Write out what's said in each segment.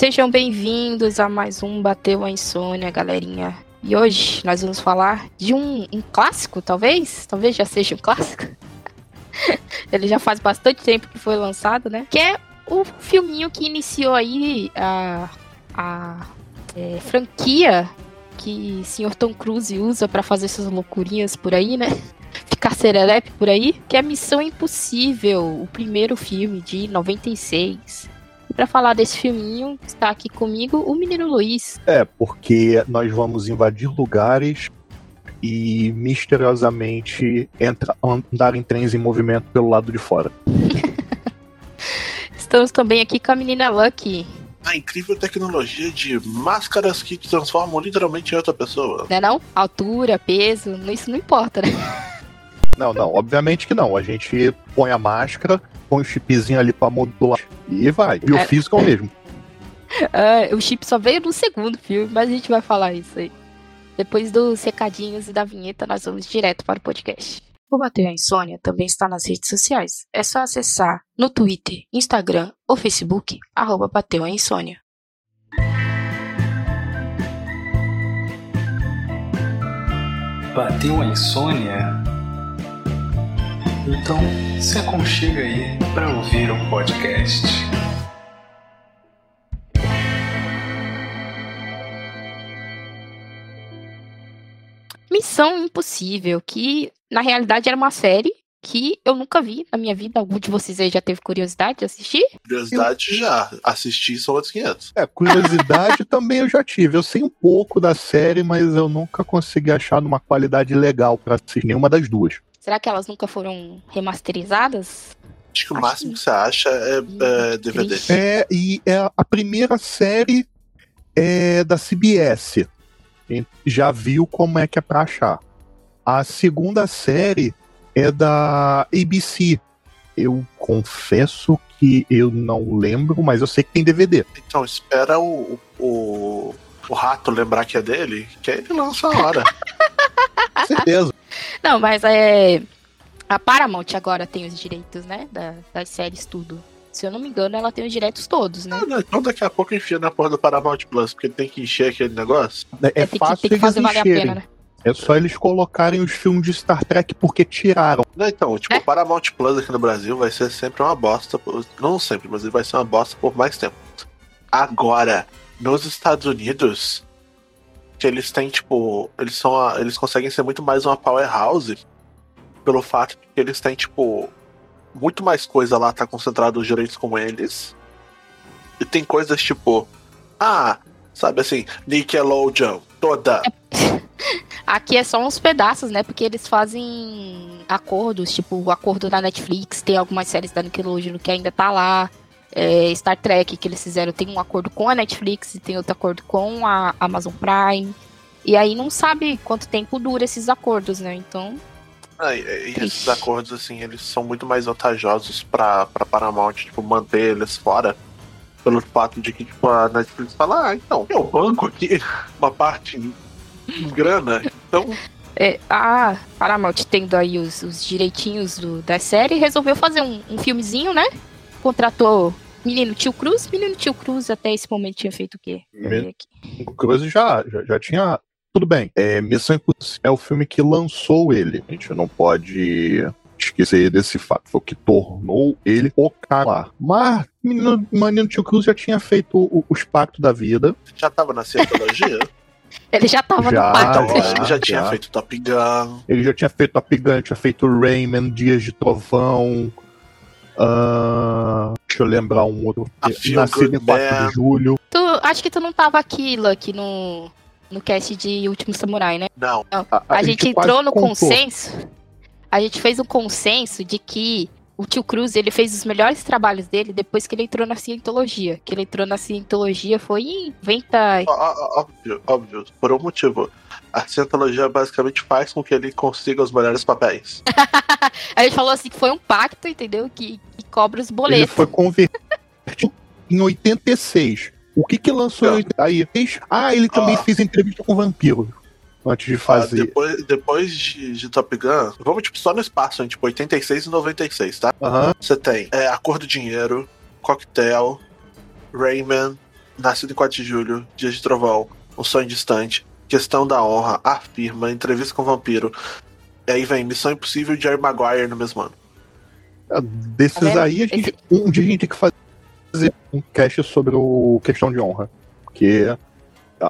Sejam bem-vindos a mais um Bateu a Insônia, galerinha. E hoje nós vamos falar de um, um clássico, talvez? Talvez já seja um clássico. Ele já faz bastante tempo que foi lançado, né? Que é o filminho que iniciou aí a, a é, franquia que senhor Tom Cruise usa para fazer essas loucurinhas por aí, né? Ficar serelepe por aí, que é Missão Impossível, o primeiro filme de 96. Para falar desse filminho, está aqui comigo o menino Luiz. É, porque nós vamos invadir lugares e misteriosamente entra, andar em trens em movimento pelo lado de fora. Estamos também aqui com a menina Lucky. A incrível tecnologia de máscaras que te transformam literalmente em outra pessoa. Não é não? Altura, peso, isso não importa, né? Não, não, obviamente que não. A gente põe a máscara, põe o chipzinho ali pra modular e vai. E o É. físico é o mesmo. Ah, o chip só veio no segundo filme, mas a gente vai falar isso aí. Depois dos recadinhos e da vinheta, nós vamos direto para o podcast. O Bateu a Insônia também está nas redes sociais. É só acessar no Twitter, Instagram ou Facebook, arroba Bateu a Insônia. Bateu a insônia? Então se aconchega aí para ouvir o podcast. Missão Impossível, que na realidade era uma série que eu nunca vi na minha vida. Algum de vocês aí já teve curiosidade de assistir? Curiosidade já. Assistir são outros 500. É, curiosidade também eu já tive. Eu sei um pouco da série, mas eu nunca consegui achar numa qualidade legal pra assistir nenhuma das duas. Será que elas nunca foram remasterizadas? Acho que o Acho máximo que- que você acha é, é DVD. É, e é a primeira série é da CBS. Já viu como é que é pra achar. A segunda série é da ABC. Eu confesso que eu não lembro, mas eu sei que tem DVD. Então, espera o, o, o rato lembrar que é dele, que aí ele lança a hora. Com certeza. Não, mas é. A Paramount agora tem os direitos, né? da- das séries, tudo. Se eu não me engano, ela tem os direitos todos, né? Ah, não, então daqui a pouco enfia na porra do Paramount Plus, porque tem que encher aquele negócio. É, tem, que, fácil tem que fazer valer a pena, né? É só eles colocarem os filmes de Star Trek porque tiraram. Não, então, tipo, É? o Paramount Plus aqui no Brasil vai ser sempre uma bosta. por- Não sempre, mas ele vai ser uma bosta por mais tempo. Agora, nos Estados Unidos, que eles têm, tipo, eles são a- eles conseguem ser muito mais uma powerhouse pelo fato de que eles têm, tipo, muito mais coisa lá tá concentrado os direitos com eles. E tem coisas tipo, ah, sabe assim, Nickelodeon, toda. Aqui é só uns pedaços, né? Porque eles fazem acordos, tipo o acordo da Netflix, tem algumas séries da Nickelodeon que ainda tá lá. É, Star Trek que eles fizeram tem um acordo com a Netflix e tem outro acordo com a Amazon Prime. E aí não sabe quanto tempo dura esses acordos, né? Então, Ah, e- e esses acordos, assim, eles são muito mais vantajosos pra, pra Paramount, tipo, manter eles fora. Pelo fato de que, tipo, a Netflix fala, ah, então, eu banco aqui uma parte em, em grana. Então, é, a Paramount tendo aí os, os direitinhos do, da série, resolveu fazer um, um filmezinho, né? Contratou menino Tio Cruz. Menino Tio Cruz até esse momento tinha feito o quê? O Cruise já, já, já tinha. Tudo bem. É, Missão Impossível é o filme que lançou ele. A gente não pode esquecer desse fato. Foi o que tornou ele o cara. Mas Menino, Menino Tio Cruz já tinha feito o- os pactos da vida. já tava na cientologia. Ele já tava Já, no pacto. então, já, ele já tinha já. feito Top Gun. Ele já tinha feito a Gun, tinha feito Rayman, Dias de Trovão. Ah, deixa eu lembrar um outro. A Feel Nascido em Good 4 Man. de julho. Tu, acho que tu não tava aqui, Lucky, no, no cast de Último Samurai, né? Não, A, A, gente, quase entrou no contou. consenso. A gente fez um consenso de que o tio Cruz ele fez os melhores trabalhos dele depois que ele entrou na cientologia. Que ele entrou na cientologia foi em 90. ó- ó- óbvio, óbvio, por um motivo. A cientologia basicamente faz com que ele consiga os melhores papéis. A gente falou assim que foi um pacto, entendeu? Que, que cobra os Ele boletos. foi convertido em 86. O que que lançou em 80? Aí, Ah, ele também Ah. fez entrevista com vampiro. Antes de Ah, fazer. depois depois de, de Top Gun, vamos tipo só no espaço, hein, tipo 86 e 96, tá? Aham. Você tem é, A Cor do Dinheiro, Cocktail, Rayman, Nascido em 4 de Julho, Dia de Trovão, Um Sonho Distante, Questão da Honra, Afirma, Entrevista com o Vampiro. E aí vem Missão Impossível e Jerry Maguire no mesmo ano. Ah, Desses Tá aí, a gente, um dia a gente tem que fazer um cast sobre o questão de honra. Porque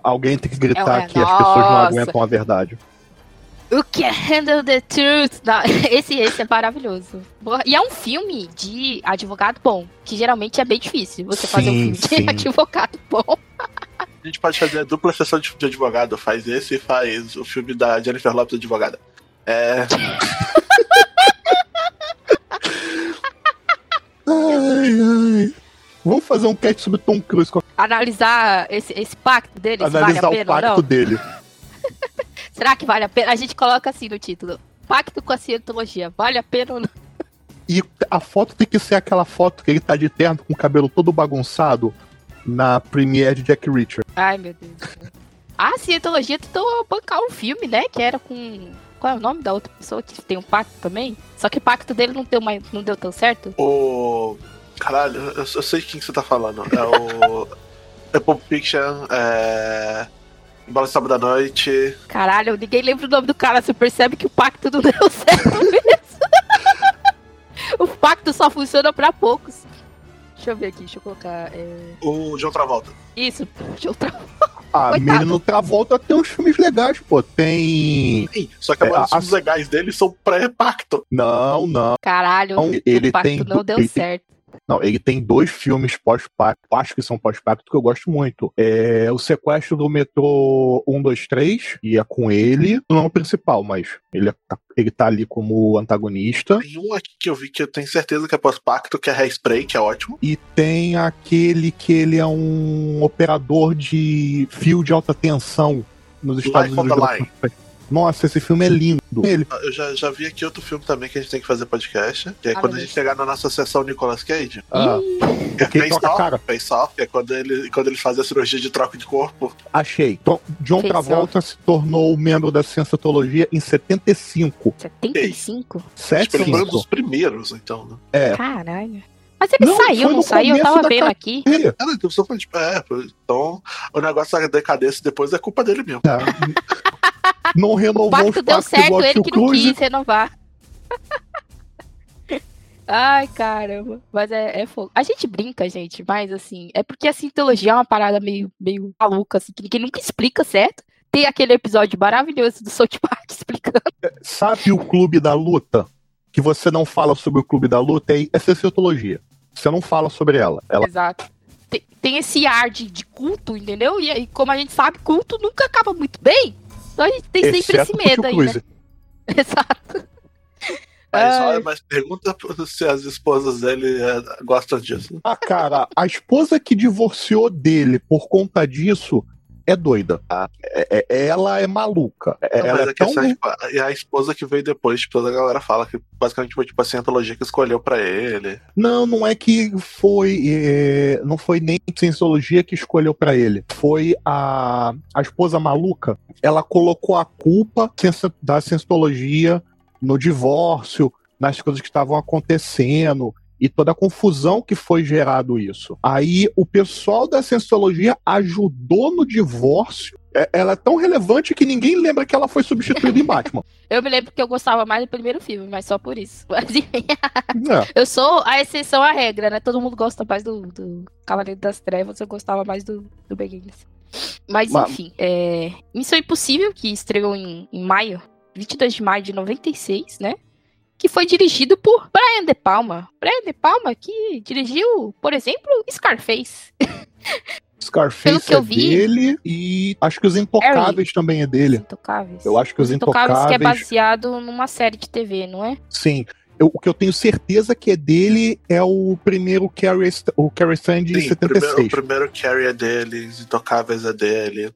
alguém tem que gritar É, que as pessoas não nossa. aguentam a verdade. You can handle the truth. Não, esse, esse é maravilhoso. E é um filme de advogado bom, que geralmente é bem difícil você fazer um Sim, filme de sim. advogado bom. A gente pode fazer a dupla sessão de, de advogado. Faz esse e faz o filme da Jennifer Lopez advogada. É. Ai, ai. Vamos fazer um cast sobre Tom Cruise, Analisar esse, esse pacto dele, se vale analisar a o pena ou pacto não. dele. Será que vale a pena? A gente coloca assim no título. Pacto com a cientologia. Vale a pena ou não? E a foto tem que ser aquela foto que ele tá de terno com o cabelo todo bagunçado na premiere de Jack Reacher. Ai, meu Deus. céu. A cientologia tentou bancar um filme, né? Que era com. Qual é o nome da outra pessoa que tem um pacto também? Só que o pacto dele não deu, mais, não deu tão certo. O. Caralho, eu, eu sei quem que você tá falando. É o. é Pulp Fiction, é. Bola de Sábado da Noite. Caralho, ninguém lembra o nome do cara. Você percebe que o pacto não deu certo mesmo. o pacto só funciona pra poucos. Deixa eu ver aqui, deixa eu colocar. é, O John Travolta. Isso, deixa eu tra... Ah, Coitado. Menino Travolta tem uns filmes legais, pô. Tem. Sim, só que É, maioria dos a- filmes legais dele são pré-pacto. Não, não. Caralho, Não, ele o pacto tem. não deu ele tem- certo. Não, ele tem dois filmes pós-pacto, acho que são pós-pacto, que eu gosto muito. É o Sequestro do Metrô 123, e é com ele, não é o principal, mas ele, é- ele tá ali como antagonista. Tem um aqui que eu vi que eu tenho certeza que é pós-pacto, que é Hairspray, que é ótimo. E tem aquele que ele é um operador de fio de alta tensão nos Estados Life Unidos. Nossa, esse filme é lindo. Ele, Eu já, já vi aqui outro filme também que a gente tem que fazer podcast. Que é Ah, quando a gente chegar na nossa sessão Nicolas Cage. ah, Que é Face Off, cara? Face Off, que é quando ele, quando ele faz a cirurgia de troca de corpo. achei. Tom- John Fez Travolta se tornou membro da Cientologia em 75. 75? Acho que ele foi um 75. dos primeiros, então, né? É. Caralho. Mas ele Não, saiu, não saiu? Eu tava vendo aqui. Ele- Ah, então, só falando, tipo, é, então o negócio da decadência depois é culpa dele mesmo. É. Não renovou O pacto os deu certo, ele que não Cruise. quis renovar. Ai, caramba. Mas é, é fogo. A gente brinca, gente, mas assim, é porque a cientologia é uma parada meio, meio maluca, assim, que ninguém nunca explica certo. Tem aquele episódio maravilhoso do South Park explicando. Sabe o clube da luta? Que você não fala sobre o clube da luta é, é Cientologia. Você não fala sobre ela. Ela Exato. Tem, tem esse ar de, de culto, entendeu? E aí, como a gente sabe, culto nunca acaba muito bem. Então a gente tem sempre esse exceto medo aí, né? Exato. Mas, Ai. olha, mas pergunta se as esposas dele é, gostam disso. Ah, cara, a esposa que divorciou dele por conta disso é doida. tá? É- é- ela é maluca. É- Não, ela mas é tão... é, tipo, a- e a esposa que veio depois, tipo, toda a galera fala que basicamente foi tipo a cientologia que escolheu pra ele. Não, não é que foi. é, Não foi nem a Cientologia que escolheu pra ele. Foi a, a esposa maluca. Ela colocou a culpa da Cientologia no divórcio, nas coisas que estavam acontecendo e toda a confusão que foi gerado isso. Aí o pessoal da Cientologia ajudou no divórcio. É- Ela é tão relevante que ninguém lembra que ela foi substituída em Batman. Eu me lembro que eu gostava mais do primeiro filme, mas só por isso. Mas, É. eu sou a exceção à regra, né? Todo mundo gosta mais do, do Cavaleiro das Trevas, eu gostava mais do, do Begins. Mas, Ma- enfim, é... Missão Impossível, que estreou em, em maio, 22 de maio de 96, né? Que foi dirigido por Brian De Palma. Brian De Palma que dirigiu, por exemplo, Scarface. Scarface Pelo que eu é vi- dele e acho que os Intocáveis também é dele. Intocáveis. Eu acho que os Intocáveis que é Intocáveis. baseado numa série de TV, não é? Sim. Eu- o que eu tenho certeza que é dele é o primeiro Carrie, o Carrie Stand de Sim, o primeiro, 76. o primeiro Carrie é dele, Os Intocáveis é dele.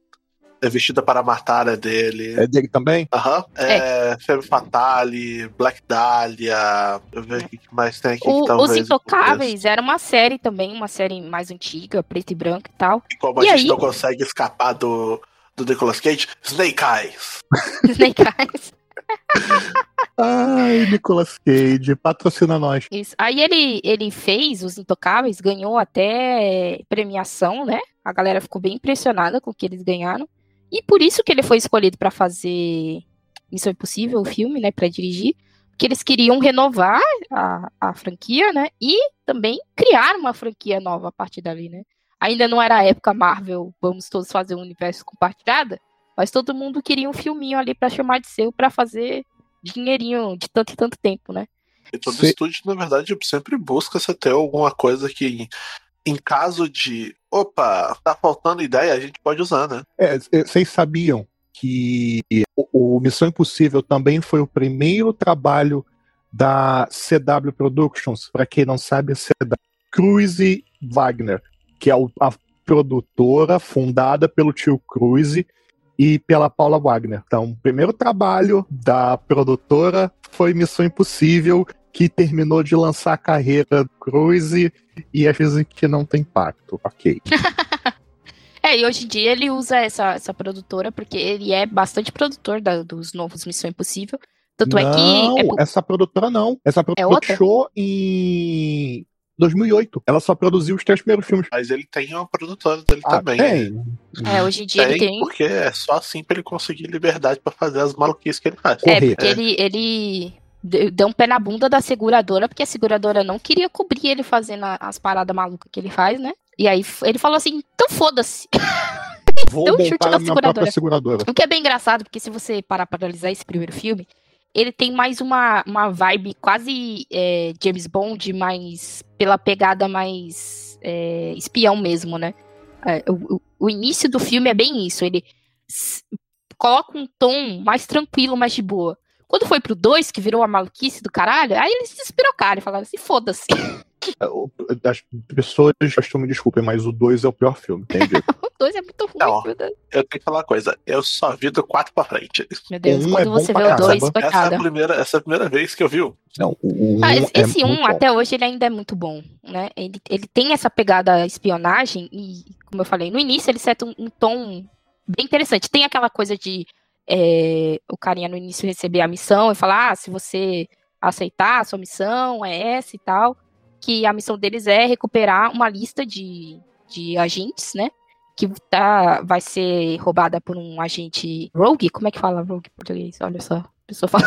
É Vestida para Matar é dele. É dele também? Aham. É, Femme Fatale, Black Dahlia. Eu vejo o que mais tem aqui. que O- talvez Os Intocáveis era uma série também, uma série mais antiga, preto e branco e tal. E como E a gente aí? não consegue escapar do, do Nicolas Cage, Snake Eyes. Snake Eyes. Ai, Nicolas Cage, patrocina nós. Isso. Aí ele, ele fez Os Intocáveis, ganhou até premiação, né? A galera ficou bem impressionada com o que eles ganharam. E por isso que ele foi escolhido para fazer Missão Impossível, o filme, né, para dirigir, porque eles queriam renovar a, a franquia, né, e também criar uma franquia nova a partir dali, né. Ainda não era a época Marvel, vamos todos fazer um universo compartilhado, mas todo mundo queria um filminho ali para chamar de seu, para fazer dinheirinho de tanto e tanto tempo, né. E todo Sim. estúdio, na verdade, sempre busca se ter alguma coisa que, em caso de opa, tá faltando ideia, a gente pode usar, né? É, vocês sabiam que o, o Missão Impossível também foi o primeiro trabalho da CW Productions, para quem não sabe, a CW Cruise Wagner, que é a produtora fundada pelo tio Cruise e pela Paula Wagner. Então, o primeiro trabalho da produtora foi Missão Impossível, que terminou de lançar a carreira Cruise e às vezes que não tem impacto. Ok. É, e hoje em dia ele usa essa, essa produtora porque ele é bastante produtor da, dos novos Missão Impossível. Tanto não, é que. É... essa produtora não. Essa produtora é fechou em 2008. Ela só produziu os três primeiros filmes. Mas ele tem uma produtora dele ah, também. Tem. É, hoje em dia tem, ele tem. Porque é só assim pra ele conseguir liberdade para fazer as maluquices que ele faz. É, porque é. ele, ele deu um pé na bunda da seguradora, porque a seguradora não queria cobrir ele fazendo as paradas malucas que ele faz, né? E aí ele falou assim: então foda-se. Vou Deu um chute na seguradora. seguradora. O que é bem engraçado, porque se você parar pra analisar esse primeiro filme, ele tem mais uma, uma vibe quase é, James Bond, mais pela pegada mais é, espião mesmo, né? É, o, o, início do filme é bem isso. Ele coloca um tom mais tranquilo, mais de boa. Quando foi pro 2, que virou a maluquice do caralho, aí eles se despirocaram e falaram assim: foda-se. É, as pessoas acho me desculpem, mas o 2 é o pior filme, entende? o 2 é muito ruim, Não, Eu tenho que falar uma coisa, eu só vi do 4 pra frente. Meu Deus, um quando é você vê o 2, essa é, a primeira, essa é a primeira vez que eu vi o. Não, o um ah, esse é um, até hoje, ele ainda é muito bom, né? Ele, ele tem essa pegada espionagem e, como eu falei, no início ele seta um, um tom bem interessante. Tem aquela coisa de é, o carinha no início receber a missão e falar, ah, se você aceitar a sua missão, é essa e tal que a missão deles é recuperar uma lista de, de agentes, né? Que tá, vai ser roubada por um agente rogue. Como é que fala rogue em português? Olha só. A pessoa fala.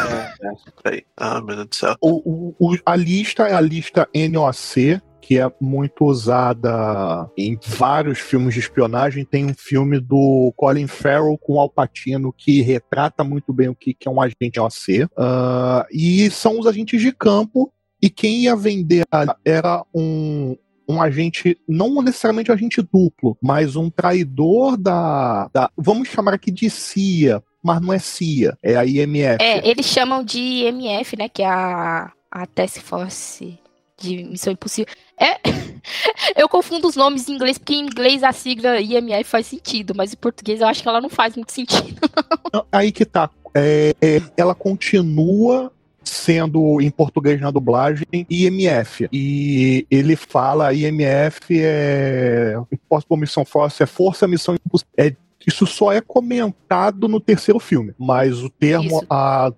É, é, ah, meu Deus do céu. O, o, a lista é a lista NOC, que é muito usada em vários filmes de espionagem. Tem um filme do Colin Farrell com Al Pacino que retrata muito bem o que, é um agente OC. Uh, ah, e são os agentes de campo e quem ia vender era um, um agente, não necessariamente um agente duplo, mas um traidor da, da. Vamos chamar aqui de CIA, mas não é CIA, é a IMF. É, eles chamam de IMF, né? Que é a, a Task Force de Missão Impossível. É, eu confundo os nomes em inglês, porque em inglês a sigla IMF faz sentido, mas em português eu acho que ela não faz muito sentido. Aí que tá. É, é, ela continua sendo em português na dublagem IMF. E ele fala IMF é Impossible Mission Force, é Força Missão Impossível. É, isso só é comentado no terceiro filme, mas o termo a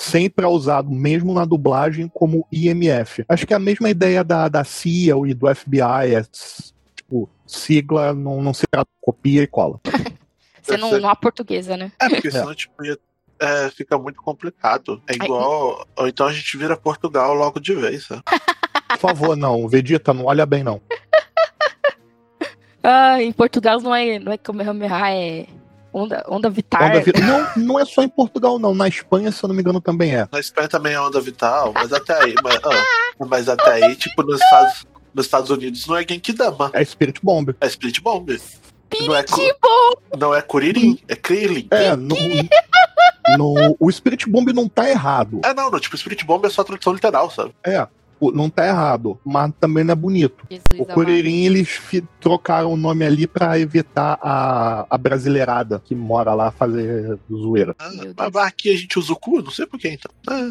sempre é usado, mesmo na dublagem, como IMF. Acho que é a mesma ideia da, da CIA e do FBI, é tipo, sigla não, não se copia e cola. Você não, não há portuguesa, né? É, porque senão, é. tipo, ia é, fica muito complicado. É igual. Ou então a gente vira Portugal logo de vez. Sabe? Por favor, não. Vegeta, não olha bem, não. Ah, em Portugal não é, não é Kamehameha, é onda, onda Vital. Onda vi... não, não é só em Portugal, não. Na Espanha, se eu não me engano, também é. Na Espanha também é onda vital, mas até aí. mas, ah, mas até aí, tipo, nos Estados, nos Estados Unidos não é Genkidama. É Spirit Bomb. É Spirit Bomb. Não é, não é Kuririn, é Krillin. É, no, no, o Spirit Bomb não tá errado. É, não, no, tipo, Spirit Bomb é só tradução literal, sabe? É, não tá errado, mas também não é bonito. Jesus o Kuririn, eles trocaram o nome ali para evitar a, a brasileirada que mora lá fazer zoeira. Ah, mas aqui a gente usa o cu, não sei por que então. É.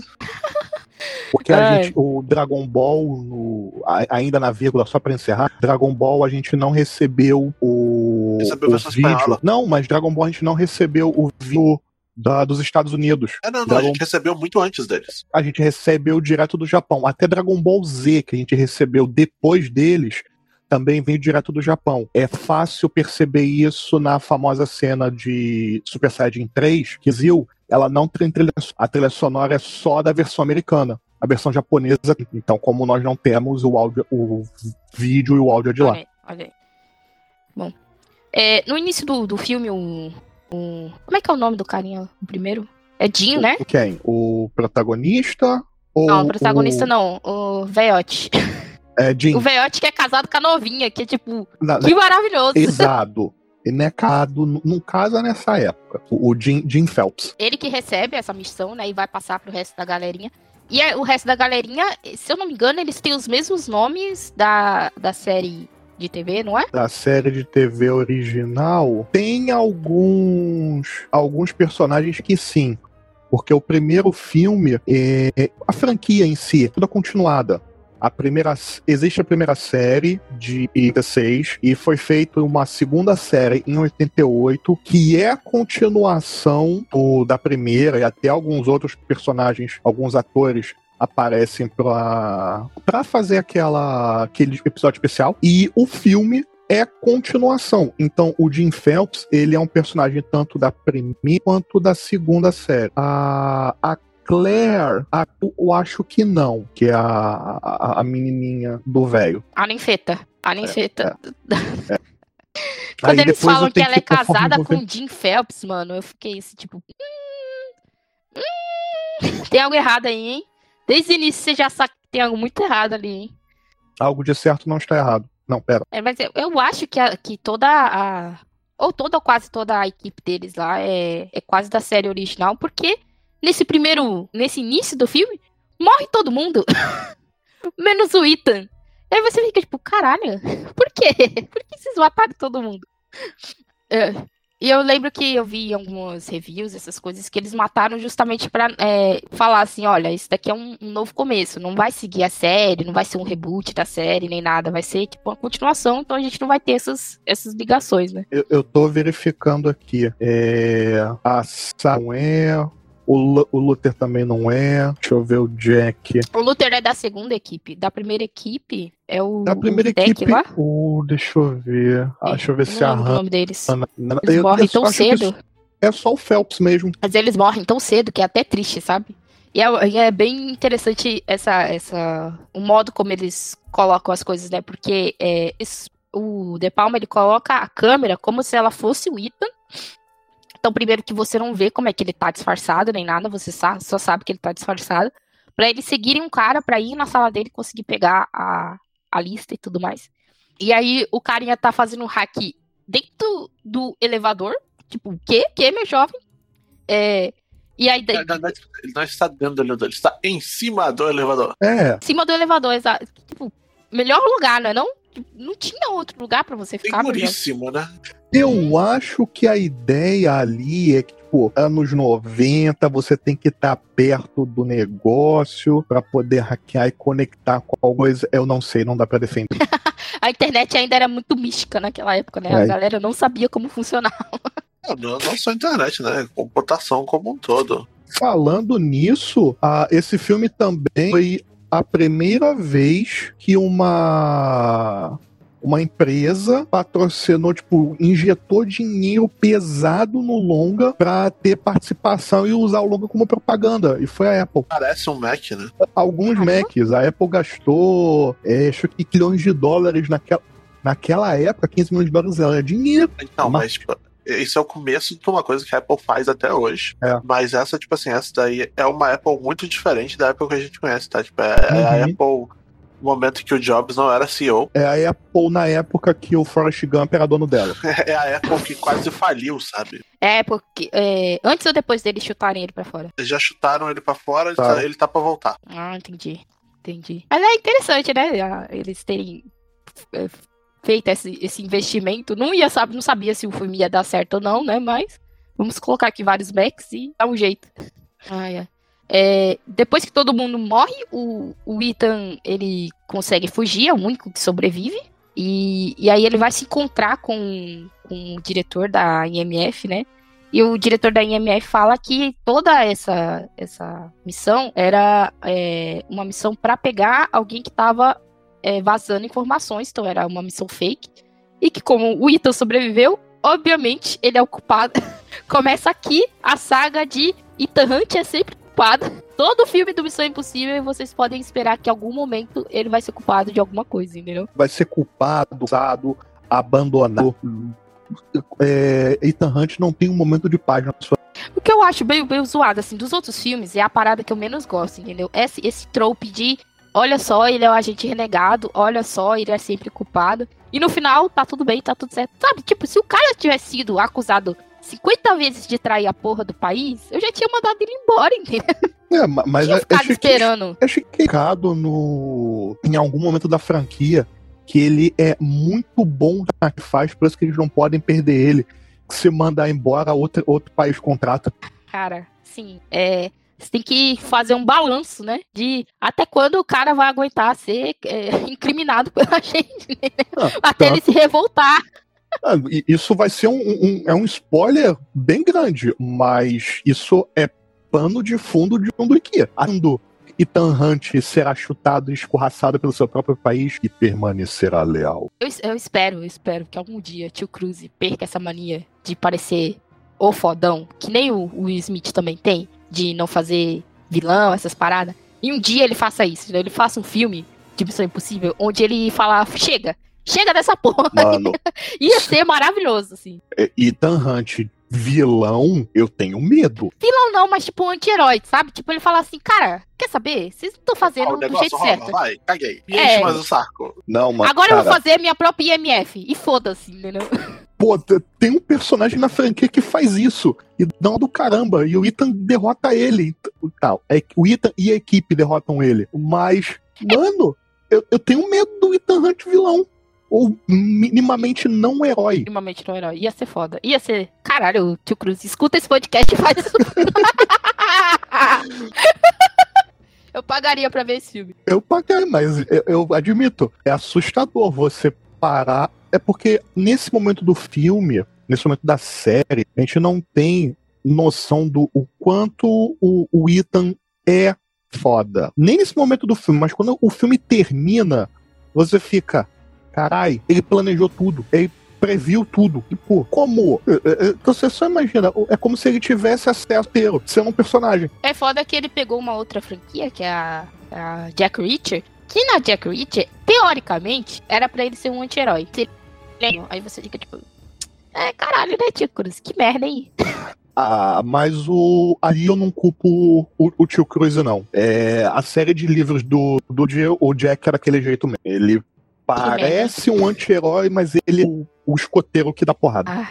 Porque a gente, o Dragon Ball, no, ainda na vírgula, só para encerrar, Dragon Ball a gente não recebeu o, recebeu o vídeo. Não, mas Dragon Ball a gente não recebeu o vídeo da, dos Estados Unidos. É, não, não, Dragon... a gente recebeu muito antes deles. A gente recebeu direto do Japão. Até Dragon Ball Z, que a gente recebeu depois deles, também vem direto do Japão. É fácil perceber isso na famosa cena de Super Saiyajin 3, que Zil, ela não tem trilha, a trilha sonora é só da versão americana. A versão japonesa, então, como nós não temos o áudio, o vídeo e o áudio de lá. Olha aí, olha aí. Bom. É, no início do, do filme, o, o. Como é que é o nome do carinha? O primeiro? É Jin, né? O quem? O protagonista? Ou Não, o protagonista o... não. O Veiote. É Jin. O Veiote que é casado com a novinha, que é tipo. Na- Que maravilhoso. Exato. Ele não é casado, não- não casa nessa época. O, o Jim, Jim Phelps. Ele que recebe essa missão, né? E vai passar pro resto da galerinha. E é- o resto da galerinha, se eu não me engano, eles têm os mesmos nomes da, da série de TV, não é? Da série de TV original, tem alguns, alguns personagens que sim. Porque o primeiro filme, é, a franquia em si, é toda continuada. A primeira, existe a primeira série de 86 e foi feita uma segunda série em 88 que é a continuação do- da primeira e até alguns outros personagens, alguns atores aparecem pra, pra fazer aquela, aquele episódio especial e o filme é continuação. Então, o Jim Phelps, ele é um personagem tanto da primeira quanto da segunda série. A, a Claire, a- eu acho que não, que é a, a, a menininha do velho. A ninfeta. A ninfeta. Aí Quando eles depois falam que ela é conforme casada com o Jim Phelps, mano, eu fiquei assim, tipo. "Hum, hum, tem algo errado aí, hein? Desde o início você já sabe que tem algo muito errado ali, hein? Algo de certo não está errado. Não, pera. É, mas eu, eu acho que, a- que toda a. Ou toda ou quase toda a equipe deles lá é, é quase da série original, porque nesse primeiro. Nesse início do filme, morre todo mundo. Menos o Ethan. E aí você fica tipo, caralho, por quê? Por que vocês mataram todo mundo? É, e eu lembro que eu vi algumas reviews, essas coisas, que eles mataram justamente pra é, falar assim: olha, isso daqui é um, um novo começo, não vai seguir a série, não vai ser um reboot da série, nem nada, vai ser tipo uma continuação, então a gente não vai ter essas, essas ligações, né? Eu, eu tô verificando aqui. É, a Sa não é. O, o Luther também não é. Deixa eu ver o Jack. O Luther é da segunda equipe, da primeira equipe é o, Da primeira o equipe. lá. O, deixa eu ver. Ah, deixa eu ver Eu se a lembro o nome deles. Eu- Eles eu morrem só tão cedo. É só o Phelps mesmo. Mas eles morrem tão cedo que é até triste, sabe? E é, é bem interessante essa, essa, o modo como eles colocam as coisas, né? Porque é, esse- o De Palma ele coloca a câmera como se ela fosse o Ethan. Então, primeiro que você não vê como é que ele tá disfarçado nem nada, você só sabe que ele tá disfarçado. Pra eles seguirem um cara pra ir na sala dele e conseguir pegar a, a lista e tudo mais. E aí o carinha tá fazendo um hack dentro do elevador. Tipo, o quê? Que, meu jovem? É, e aí, Ele não- ele não está dentro do elevador, ele está em cima do elevador. É. em cima do elevador, exato. Tipo, melhor lugar, não é não? Não tinha outro lugar pra você ficar. Seguríssimo, né? Eu acho que a ideia ali é que, tipo, anos 90, você tem que estar perto do negócio pra poder hackear e conectar com alguma coisa. Eu não sei, não dá pra defender. A internet ainda era muito mística naquela época, né? A É. galera não sabia como funcionar. Não, não não só internet, né? Computação como um todo. Falando nisso, ah, esse filme também foi a primeira vez que uma uma empresa patrocinou, tipo, injetou dinheiro pesado no longa pra ter participação e usar o longa como propaganda. E foi a Apple. Parece um Mac, né? Alguns Uhum. Macs, a Apple gastou, é, acho que milhões de dólares naquela, naquela época, 15 milhões de dólares era dinheiro. Então, Mas- mas, tipo, isso é o começo de uma coisa que a Apple faz até hoje. É. Mas essa, tipo assim, essa daí é uma Apple muito diferente da Apple que a gente conhece, tá? Tipo, é é a Uhum. Apple no momento que o Jobs não era CEO. É a Apple na época que o Forrest Gump era dono dela. É a Apple que quase faliu, sabe? É, porque. é, antes ou depois deles chutarem ele pra fora? Eles já chutaram ele pra fora, ele Tá. tá, ele tá pra voltar. Ah, entendi. Entendi. Mas é interessante, né? a- Eles terem é, feito esse, esse investimento. Não ia saber, não sabia se o filme ia dar certo ou não, né? Mas vamos colocar aqui vários Macs e dar um jeito. Ah, é. É, depois que todo mundo morre, o, o Ethan ele consegue fugir, é o único que sobrevive. E, e aí ele vai se encontrar com, com o diretor da IMF, né? E o diretor da IMF fala que toda essa, essa missão era é, uma missão para pegar alguém que estava é, vazando informações, então era uma missão fake. E que como o Ethan sobreviveu, obviamente ele é o culpado. Começa aqui a saga de Ethan Hunt é sempre culpado. Todo filme do Missão Impossível vocês podem esperar que em algum momento ele vai ser culpado de alguma coisa, entendeu? Vai ser culpado, usado, abandonado. É, Ethan Hunt não tem um momento de paz na sua o que eu acho bem, bem zoado, assim, dos outros filmes, é a parada que eu menos gosto, entendeu? Esse, esse trope de, olha só, ele é o agente renegado, olha só, ele é sempre culpado. E no final, tá tudo bem, tá tudo certo. Sabe, tipo, se o cara tivesse sido acusado 50 vezes de trair a porra do país, eu já tinha mandado ele embora, entendeu? É, mas tinha é, ficado é esperando. É chicado no em algum momento da franquia que ele é muito bom na que faz, por isso que eles não podem perder ele. Se mandar embora, outro, outro país contrata. Cara, sim, é, você tem que fazer um balanço, né? De até quando o cara vai aguentar ser é, incriminado pela gente, né? Ah, até tá. ele se revoltar. Ah, Isso vai ser um, um- é um spoiler bem grande, mas isso é pano de fundo de um do que? Quando Ethan Hunt será chutado e escorraçado pelo seu próprio país e permanecerá leal. Eu, eu espero, eu espero que algum dia tio Cruz perca essa mania de parecer o fodão, que nem o, o Will Smith também tem, de não fazer vilão, essas paradas. E um dia ele faça isso, né? ele faça um filme de Missão Impossível, onde ele fala, chega, chega dessa porra. Mano, Ia ser maravilhoso, assim. é, Ethan Hunt vilão, eu tenho medo. Não, não, mas tipo um anti-herói, sabe? Tipo, ele fala assim, cara, quer saber? Vocês não estão fazendo do jeito rola, certo. vai, caguei. Me É. enche mais o saco. Não, mas Agora eu vou cara, fazer minha própria IMF. E foda-se, entendeu? pô, tem um personagem na franquia que faz isso. E dá uma do caramba. E o Ethan derrota ele. e Tal. É, o Ethan e a equipe derrotam ele. Mas, mano, eu, eu tenho medo do Ethan Hunt vilão. Ou minimamente não herói. Minimamente não herói. Ia ser foda. Ia ser. Caralho, tio Cruz, escuta esse podcast e faz isso. eu pagaria pra ver esse filme. Eu paguei, mas eu, eu admito, é assustador você parar. É porque nesse momento do filme, nesse momento da série, a gente não tem noção do o quanto o, o Ethan é foda. Nem nesse momento do filme, mas quando o filme termina, você fica, carai, ele planejou tudo, ele previu tudo. Tipo, como? É, é, é, Você só imagina, é como se ele tivesse acesso inteiro, sendo um personagem. É foda que ele pegou uma outra franquia, que é a, a Jack Reacher. Que na Jack Reacher, teoricamente, era pra ele ser um anti-herói. Aí você fica tipo. É, caralho, né, tio Cruz? Que merda, hein? Ah, mas o ali eu não culpo o, o tio Cruz, não. É, a série de livros do, do o Jack era daquele jeito mesmo. Ele parece um anti-herói, mas ele é o, o escoteiro que dá porrada. Ah,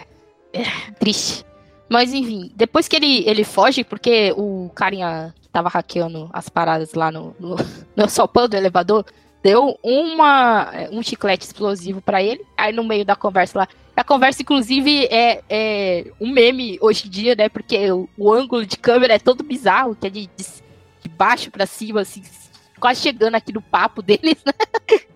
é, triste. Mas enfim, depois que ele, ele foge, porque o carinha que tava hackeando as paradas lá no, no, no sopão do elevador deu uma, um chiclete explosivo pra ele. Aí no meio da conversa lá. A conversa, inclusive, é, é um meme hoje em dia, né? Porque o, o ângulo de câmera é todo bizarro, que é de, de, de baixo pra cima, assim, quase chegando aqui no papo deles, né?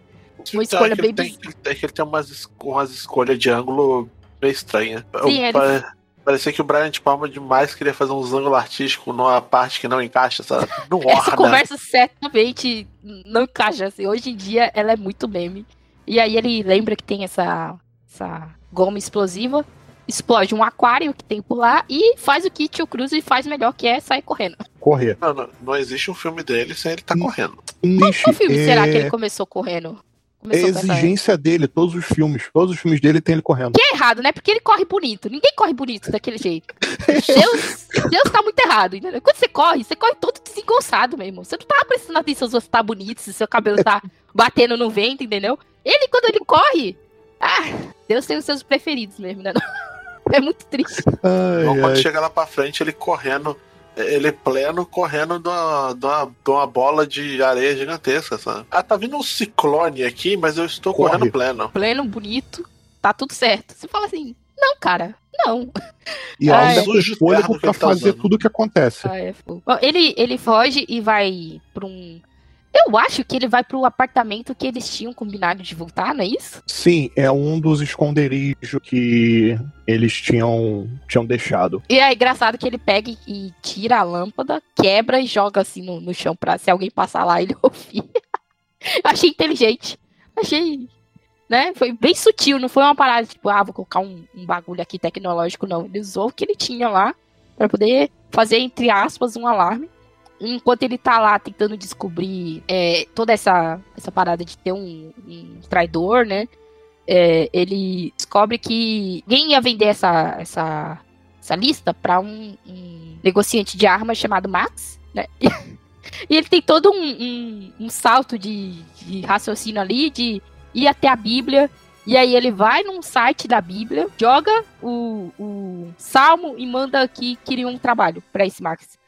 Uma escolha é bem tem, é que ele tem umas, umas escolhas de ângulo meio estranha. Sim, Eu- ele- Parecia que o Brian de Palma demais queria fazer uns ângulos artísticos numa parte que não encaixa, sabe? Não Essa orna. conversa certamente não encaixa. Assim. Hoje em dia ela é muito meme. E aí ele lembra que tem essa, essa goma explosiva, explode um aquário que tem por lá e faz o que Tio Cruz faz melhor, que é sair correndo. Correr. Não, não, não existe um filme dele sem ele tá Hum. correndo. Nishi, Qual filme é, será que ele começou correndo? É Começou com essa- exigência dele, todos os filmes. Todos os filmes dele tem ele correndo. Que é errado, né? Porque ele corre bonito. Ninguém corre bonito daquele jeito. Deus, Deus tá muito errado, entendeu? Quando você corre, você corre todo desengonçado mesmo. Você não tá prestando atenção se você tá bonito, se seu cabelo tá batendo no vento, entendeu? Ele, quando ele corre, ah, Deus tem os seus preferidos mesmo, né? É muito triste. Ai, Então, quando ai. chega lá pra frente, ele correndo. Ele pleno correndo de uma, de, uma, de uma bola de areia gigantesca, sabe? Ah, tá vindo um ciclone aqui, mas eu estou Corre. correndo pleno. Pleno, bonito, tá tudo certo. Você fala assim, não, cara, não. E Ai. ainda tem Sujo fôlego pra tá fazer usando. tudo o que acontece. Ah, é fogo. Bom, ele, ele foge e vai pra um. Eu acho que ele vai pro apartamento que eles tinham combinado de voltar, não é isso? Sim, é um dos esconderijos que eles tinham, tinham deixado. E é engraçado que ele pega e- tira a lâmpada, quebra e joga assim no, no chão pra se alguém passar lá ele ouvir. achei inteligente. Achei. Né? Foi bem sutil, não foi uma parada tipo, ah, vou colocar um, um bagulho aqui tecnológico, não. Ele usou o que ele tinha lá para poder fazer, entre aspas, um alarme. Enquanto ele tá lá tentando descobrir é, toda essa, essa parada de ter um, um traidor, né? É, ele descobre que alguém ia vender essa, essa, essa lista para um, um negociante de armas chamado Max, né? E ele tem todo um, um, um salto de, de, raciocínio ali, de ir até a Bíblia. E aí ele vai num site da Bíblia, joga o, o salmo e manda que queria um trabalho para esse Max.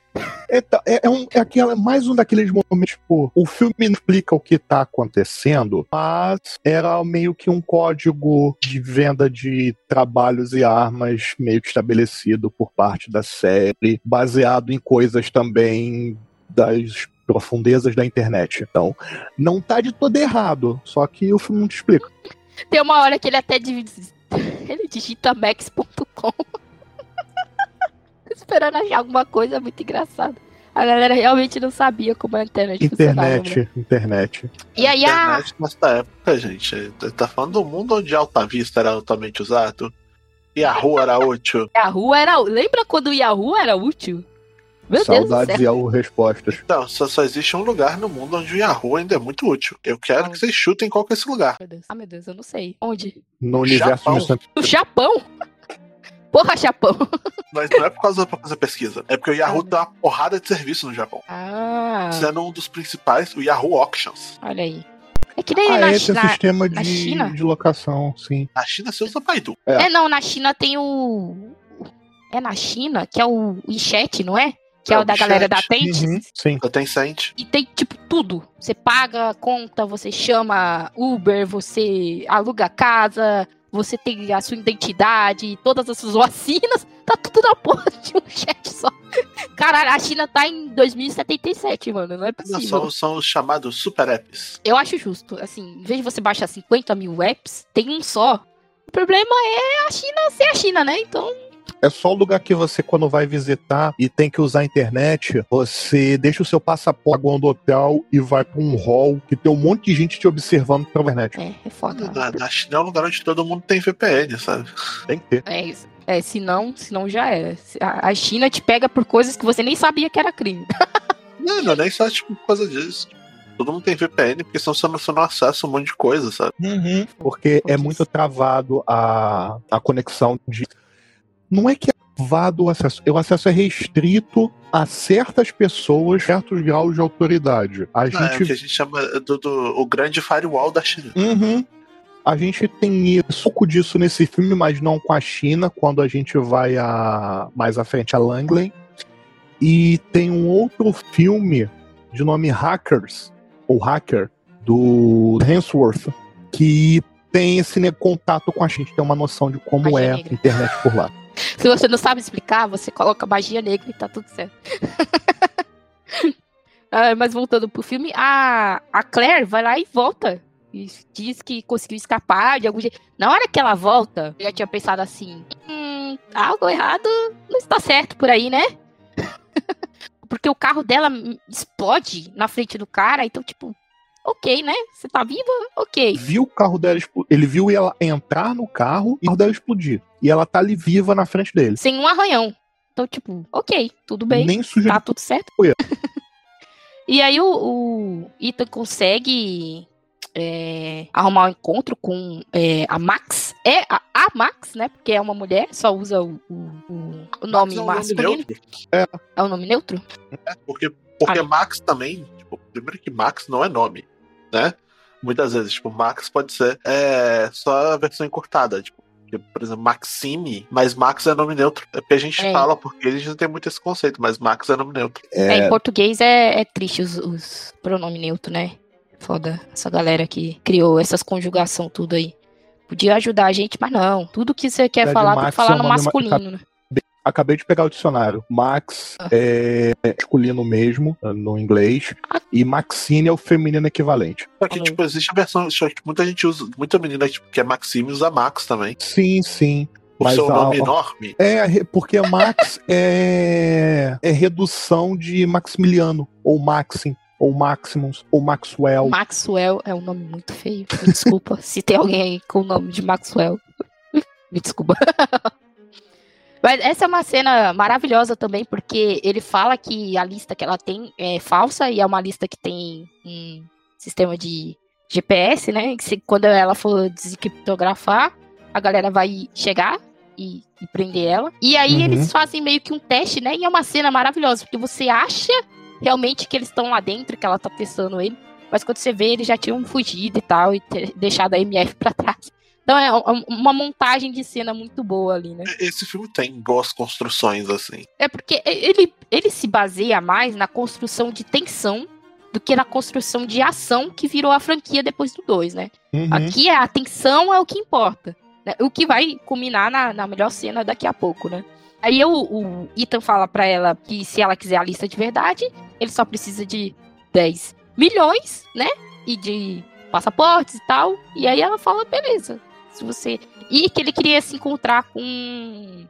É, é, é, um, é, aquela, é mais um daqueles momentos, tipo, o filme não explica o que tá acontecendo, mas era meio que um código de venda de trabalhos e armas meio que estabelecido por parte da série, baseado em coisas também das profundezas da internet. Então, não tá de todo errado, só que o filme não te explica. Tem uma hora que ele até ele digita max.com. Esperando achar alguma coisa muito engraçada. A galera realmente não sabia como a internet Internet, né? internet. E aí a... Internet nessa época, gente, tá falando do mundo onde Alta Vista era altamente usado. Yahoo era útil. Yahoo era... Lembra quando o Yahoo era útil? Meu Saudades Yahoo Respostas. Não, só, só existe um lugar no mundo onde o Yahoo ainda é muito útil. Eu quero que vocês chutem qual que é esse lugar. Meu ah, meu Deus, eu não sei. Onde? No universo Japão. No Japão? Porra, Japão. Mas não é por causa da fazer pesquisa. É porque o Yahoo ah. dá uma porrada de serviço no Japão. Ah. Sendo um dos principais, o Yahoo Auctions. Olha aí. É que nem ah, na, esse na, é sistema de, China? de locação, sim. Na China você usa Baidu. É. é, não, na China tem o. É na China, que é o WeChat, não é? que é, é o da galera da Tente. Uhum, sim. Da Tencent. E tem, tipo, tudo. Você paga conta, você chama Uber, você aluga casa, você tem a sua identidade, todas as suas vacinas, tá tudo na porra de um chat só. Caralho, a China tá em 2077, mano, não é possível. São, são os chamados super apps. Eu acho justo, assim, em vez de você baixar 50 mil apps, tem um só. O problema é a China ser a China, né? Então é só o lugar que você, quando vai visitar e tem que usar a internet, você deixa o seu passaporte do hotel e vai pra um hall que tem um monte de gente te observando pela internet. É, é foda. Na, na China é um lugar onde todo mundo tem VPN, sabe? Tem que ter. É isso. É, senão, senão já era. A China te pega por coisas que você nem sabia que era crime. não, não é nem só tipo, por causa disso. Todo mundo tem VPN, porque senão você não acessa um monte de coisa, sabe? Uhum, porque é muito travado a, a conexão de não é que é vado o acesso, o acesso é restrito a certas pessoas, certos graus de autoridade. A gente... É o que a gente chama do, do o grande firewall da China. Uhum. A gente tem isso, pouco disso nesse filme, mas não com a China, quando a gente vai a, mais à frente a Langley. E tem um outro filme de nome Hackers, ou Hacker, do Hemsworth, que tem esse né, contato com a gente, tem uma noção de como é a internet por lá. Se você não sabe explicar, você coloca magia negra e tá tudo certo. ah, mas voltando pro filme, a, a Claire vai lá e volta. E diz que conseguiu escapar de algum jeito. Na hora que ela volta, eu já tinha pensado assim: hum, algo errado não está certo por aí, né? Porque o carro dela explode na frente do cara, então, tipo, ok, né? Você tá viva? Ok. Viu o carro dela Ele viu ela entrar no carro e o carro dela explodir. E ela tá ali viva na frente dele. Sem um arranhão. Então, tipo, ok, tudo bem. Nem suja Tá tudo certo. e aí o, o Ethan consegue é, arrumar um encontro com é, a Max. É a, a, Max, né? Porque é uma mulher, só usa o, o, o nome Max é um masculino. Nome é. é um nome neutro? É, porque, porque ah, Max também, tipo, primeiro que Max não é nome né? Muitas vezes, tipo, Max pode ser é, só a versão encurtada, tipo, por exemplo, Maxime, mas Max é nome neutro. É porque a gente é. fala porque a gente não tem muito esse conceito, mas Max é nome neutro. É, em português é, é triste os, os pronomes neutros, né? Foda essa galera que criou essas conjugação tudo aí. Podia ajudar a gente, mas não. Tudo que você quer falar, tem que falar no masculino, né? Acabei de pegar o dicionário. Max ah. é masculino mesmo, no inglês. E Maxine é o feminino equivalente. Só que, tipo, existe a versão. Só que muita gente usa. Muita menina tipo, que é Maxime usa Max também. Sim, sim. O Mas seu nome a, enorme? É, porque Max é, é redução de Maximiliano, ou Maxim. ou Maximus, ou Maxwell. Maxwell é um nome muito feio. Me desculpa se tem alguém aí com o nome de Maxwell. Me desculpa. Mas essa é uma cena maravilhosa também, porque ele fala que a lista que ela tem é falsa e é uma lista que tem um sistema de GPS, né? Que se, quando ela for desencriptografar, a galera vai chegar e, e prender ela. E aí Uhum. eles fazem meio que um teste, né? E é uma cena maravilhosa, porque você acha realmente que eles estão lá dentro, que ela tá testando ele. Mas quando você vê, eles já tinham fugido e tal, e ter deixado a MF pra trás. Então é um- uma montagem de cena muito boa ali, né? Esse filme tem boas construções, assim. É porque ele, ele se baseia mais na construção de tensão do que na construção de ação que virou a franquia depois do 2, né? Uhum. Aqui é a tensão é o que importa. né? O que vai culminar na, na melhor cena daqui a pouco, né? Aí o, o Ethan fala pra ela que se ela quiser a lista de verdade, ele só precisa de 10 milhões, né? E de passaportes e tal. E aí ela fala, beleza. Se você. E que ele queria se encontrar com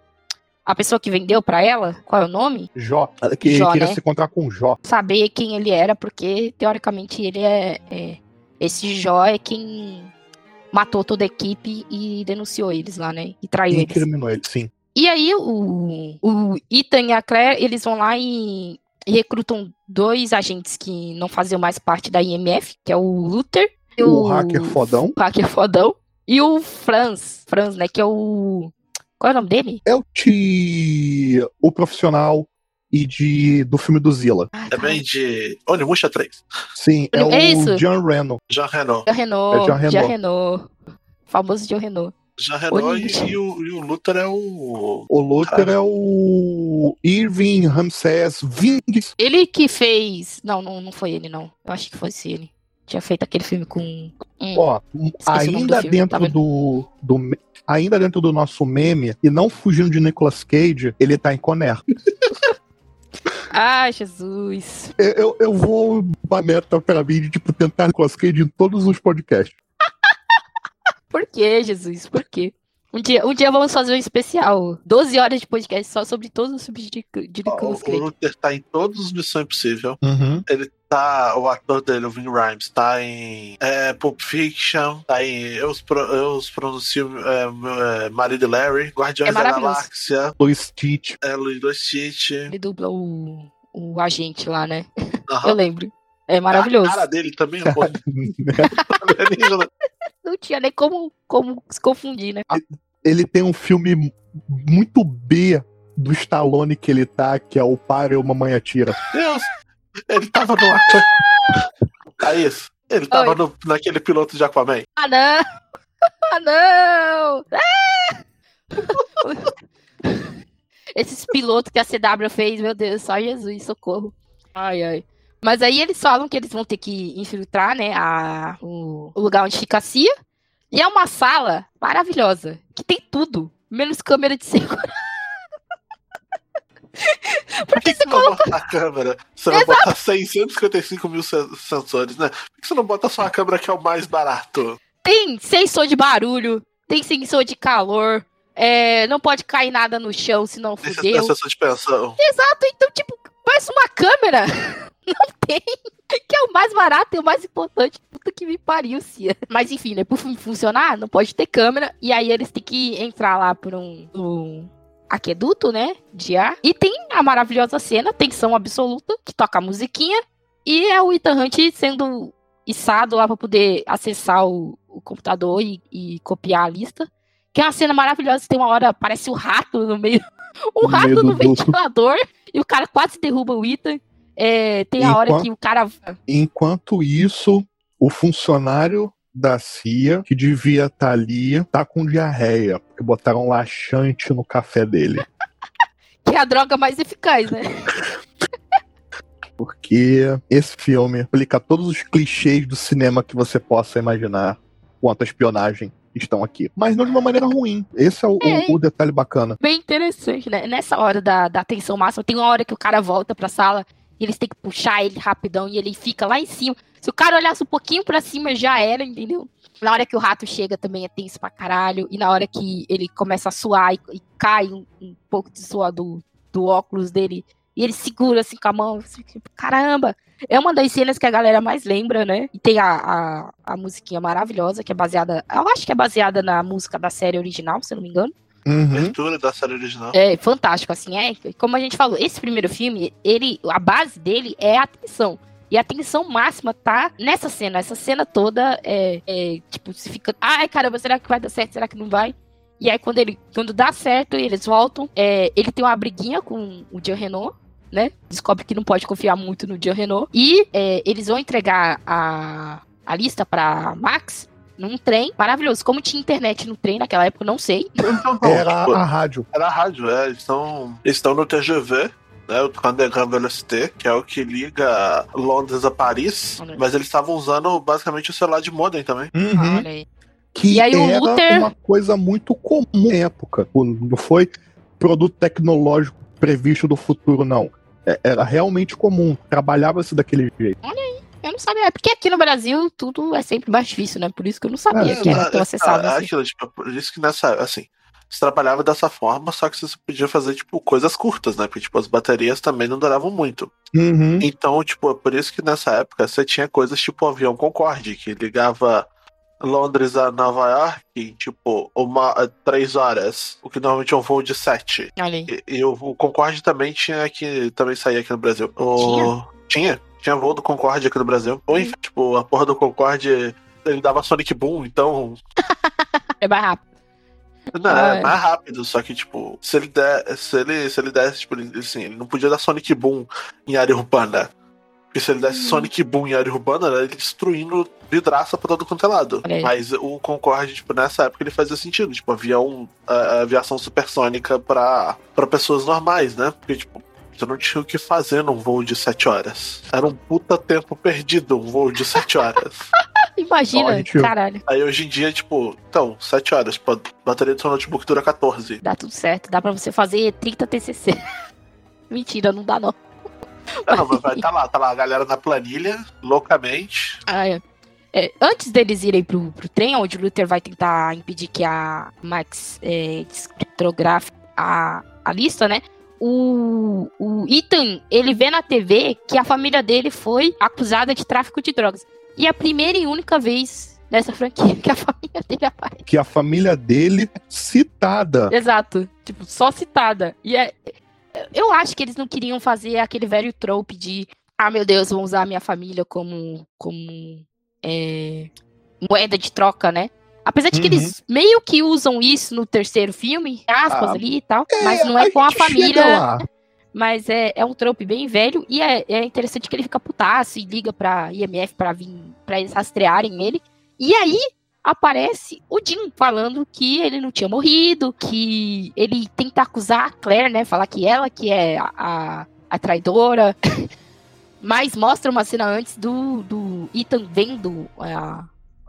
a pessoa que vendeu pra ela, qual é o nome? Jó. Que Jó, queria né? se encontrar com o Jó. Saber quem ele era, porque teoricamente ele é. é- esse Jó é quem matou toda a equipe e denunciou eles lá, né? E traiu E eles. incriminou ele, sim. E aí o, o Ethan e a Claire, eles vão lá e, recrutam dois agentes que não faziam mais parte da IMF, que é o Luther e O hacker fodão. o hacker fodão. E o Franz, Franz, né, que é o... Qual é o nome dele? É o de o profissional e de do filme do Zilla. Ah, Também de Onimusha 3. Sim, é, É o isso? John Reno. Jean Renault. Jean Renault, É Jean Renault. Jean Renault. Famoso Jean Renault. Jean Renault e, e o, e o Luther é o. O Luther é o Irving Ramsés Vinges. Ele que fez... Não, não, não foi ele, não. Eu acho que fosse ele. Tinha feito aquele filme com... um- Ó, ainda do filme, tá dentro vendo? do, do ainda dentro do nosso meme e não fugindo de Nicolas Cage, ele tá em Conner. Ai, Jesus. Eu, eu, eu vou uma meta pra mim de tipo, tentar Nicolas Cage em todos os podcasts. Por que, Jesus? Por quê? Um dia, um dia vamos fazer um especial. 12 horas de podcast só sobre todos os filmes de, de O, Nicolas o Cage. Luther tá em todos os Missão Impossível. Uhum. Ele tá. O ator dele, o Vin Rhymes, tá em é, Pulp Fiction, tá em Eu eu os pronuncio é, é, Marido e Larry, Guardiões É da. Galáxia, O Stitch. é, Luiz do Stitch. Ele dubla o, o agente lá, né? Aham. Eu lembro. É maravilhoso. A cara dele também é um pouco. Não tinha nem como, como se confundir, né? Ele tem um filme muito B do Stallone que ele tá, que é o Para e o Mamãe Atira. Deus! Ele tava no. Thaís, ele tava Oi. no, naquele piloto de Aquaman. Ah, não! Ah, não! Ah! Esses pilotos que a CW fez, meu Deus, só Jesus, socorro. Ai, ai. Mas aí eles falam que eles vão ter que infiltrar, né, a, o, o lugar onde fica a CIA. E é uma sala maravilhosa, que tem tudo, menos câmera de segurança. Por que, que você vai botar a câmera? Você vai botar 655 mil sen- sensores, né? Por que você não bota só a câmera que é o mais barato? Tem sensor de barulho, tem sensor de calor, é, não pode cair nada no chão, senão Esse fudeu. é sensor de pensão. Exato, então, tipo, mais uma câmera. Não tem. Que é o mais barato e o mais importante. Puta que me pariu, Cia. Mas enfim, né? Pro filme funcionar, não pode ter câmera. E aí eles têm que entrar lá por um, um aqueduto, né? De ar. E tem a maravilhosa cena, tensão absoluta, que toca a musiquinha. E é o Ethan Hunt sendo içado lá pra poder acessar o, o computador e, e copiar a lista. Que é uma cena maravilhosa. Tem uma hora, parece um rato no meio. Um No rato no ventilador. E o cara quase derruba o Ethan. É, tem a hora Enquanto- que o cara. Enquanto isso, o funcionário da CIA, que devia estar ali, tá com diarreia, porque botaram laxante no café dele. Que é a droga mais eficaz, né? Porque esse filme aplica todos os clichês do cinema que você possa imaginar quanto à espionagem estão aqui. Mas não de uma maneira ruim. Esse é o, É. o- o detalhe bacana. Bem interessante, né? Nessa hora da, da tensão máxima, tem uma hora que o cara volta pra sala eles têm que puxar ele rapidão e ele fica lá em cima. Se o cara olhasse um pouquinho pra cima, já era, entendeu? Na hora que o rato chega também é tenso pra caralho. E na hora que ele começa a suar e, e cai um, um pouco de suor do, do óculos dele, E ele segura assim com a mão. Assim, tipo, caramba! É uma das cenas que a galera mais lembra, né? E tem a, a, a musiquinha maravilhosa, que é baseada. Eu acho que é baseada na música da série original, se eu não me engano. Uhum. Abertura da série original. É fantástico, assim, é. Como a gente falou, esse primeiro filme, ele, a base dele é a tensão. E a tensão máxima tá nessa cena. Essa cena toda é, é tipo, se fica. Ai, caramba, será que vai dar certo? Será que não vai? E aí, quando ele quando dá certo e eles voltam, é, ele tem uma briguinha com o Jean Renault. Né? Descobre que não pode confiar muito no Jean Renault. E é, eles vão entregar a, a lista pra Max num trem maravilhoso. Como tinha internet no trem naquela época, eu não sei. Então, não, Era tipo, a rádio. era a rádio, é. Eles estão eles estão no TGV, né? O Underground Velocité, que é o que liga Londres a Paris. Olha. Mas eles estavam usando basicamente o celular de modem também. Uhum. Olha aí. Que E aí o era Luther- uma coisa muito comum na época. Não foi produto tecnológico previsto do futuro, não. É- Era realmente comum. Trabalhava-se daquele jeito. Eu não sabia. É porque aqui no Brasil tudo é sempre mais difícil, né? Por isso que eu não sabia É, que era tão é, acessível é assim. aquilo, tipo, por isso que nessa, assim, você trabalhava dessa forma, só que você podia fazer, tipo, coisas curtas, né? Porque, tipo, as baterias também não duravam muito. Uhum. Então, tipo, é por isso que nessa época você tinha coisas tipo o avião Concorde, que ligava Londres a Nova York em, tipo, uma, três horas, o que normalmente é um voo de sete. E, e o, o Concorde também tinha que também saía aqui no Brasil. O... Tinha? Tinha voo do Concorde aqui no Brasil. Ou, enfim, tipo, a porra do Concorde ele dava Sonic Boom, então É mais rápido. Não, Ah, é mais rápido, só que, tipo, se ele der. Se ele, se ele desse, tipo, ele- assim, ele não podia dar Sonic Boom em área urbana. Porque se ele desse Hum. Sonic Boom em área urbana, era ele destruindo vidraça pra todo quanto é lado. Mas o Concorde, tipo, nessa época ele fazia sentido. Tipo, avião, a, a aviação supersônica pra, pra pessoas normais, né? Porque, tipo, você não tinha o que fazer num voo de 7 horas. Era um puta tempo perdido, um voo de 7 horas. Imagina, caralho. Aí hoje em dia, tipo, então, 7 horas, pô, bateria do seu notebook dura 14. Dá tudo certo. Dá pra você fazer 30 TCC. Mentira, não dá não. Não, mas vai, tá lá, tá lá a galera na planilha, loucamente. Ah, é. É, antes deles irem pro, pro trem, onde o Luther vai tentar impedir que a Max é, a, a lista, né? O, o Ethan, ele vê na TV que a família dele foi acusada de tráfico de drogas. E é a primeira e única vez nessa franquia que a família dele aparece. Que a família dele é citada. Exato. Tipo, só citada. E é. Eu acho que eles não queriam fazer aquele velho trope de. Ah, meu Deus, vão usar a minha família como. como. é, moeda de troca, né? Apesar de que Uhum. eles meio que usam isso no terceiro filme, aspas Ah, ali e tal, mas não é com a gente chega família, mas é, é um trope bem velho e é, é interessante que ele fica putaço e liga pra IMF pra vir, pra eles rastrearem ele. E aí aparece o Jim falando que ele não tinha morrido, que ele tenta acusar a Claire, né? Falar que ela que é a, a, a traidora. Mas mostra uma cena antes do, do Ethan vendo a,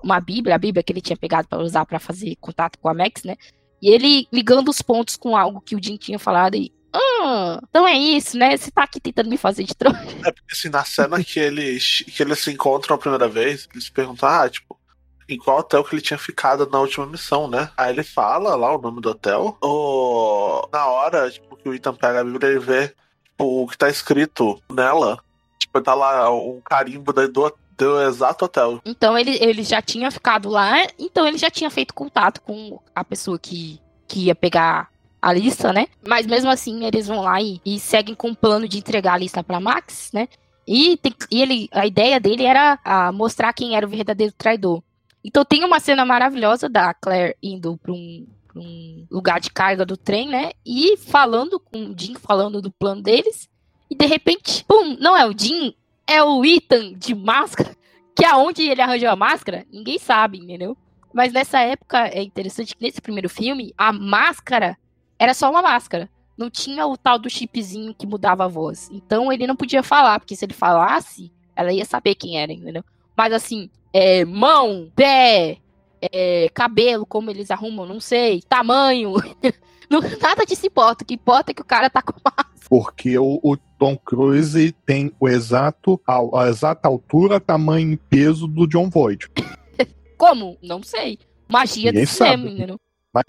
uma Bíblia, a Bíblia que ele tinha pegado pra usar pra fazer contato com a Max, né? E ele ligando os pontos com algo que o Jim tinha falado e. Ah, então é isso, né? Você tá aqui tentando me fazer de trouxa. É porque assim, na cena que eles, que eles se encontram a primeira vez, eles perguntam, ah, tipo, em qual hotel que ele tinha ficado na última missão, né? Aí ele fala lá o nome do hotel. O... Na hora, tipo, que o Ethan pega a Bíblia, ele vê tipo, o que tá escrito nela. Tipo, tá lá um carimbo do, do exato hotel. Então ele, ele já tinha ficado lá, então ele já tinha feito contato com a pessoa que, que ia pegar a lista, né? Mas mesmo assim, eles vão lá e, e seguem com o plano de entregar a lista pra Max, né? E, tem- e ele, a ideia dele era ah, mostrar quem era o verdadeiro traidor. Então tem uma cena maravilhosa da Claire indo pra um, um lugar de carga do trem, né? E falando com o Jim, falando do plano deles. E de repente, pum, não é o Jim, é o Ethan de máscara. Que aonde ele arranjou a máscara, ninguém sabe, entendeu? Mas nessa época é interessante que nesse primeiro filme, a máscara era só uma máscara. Não tinha o tal do chipzinho que mudava a voz. Então ele não podia falar, porque se ele falasse, ela ia saber quem era, entendeu? Mas assim, é, mão, pé, é, cabelo, como eles arrumam, não sei, tamanho. não, nada disso importa. O que importa é que o cara tá com máscara. Porque o, o Tom Cruise tem o exato, a, a exata altura, tamanho e peso do John Voight. Como? Não sei. Magia Ninguém do cinema, sabe. entendeu?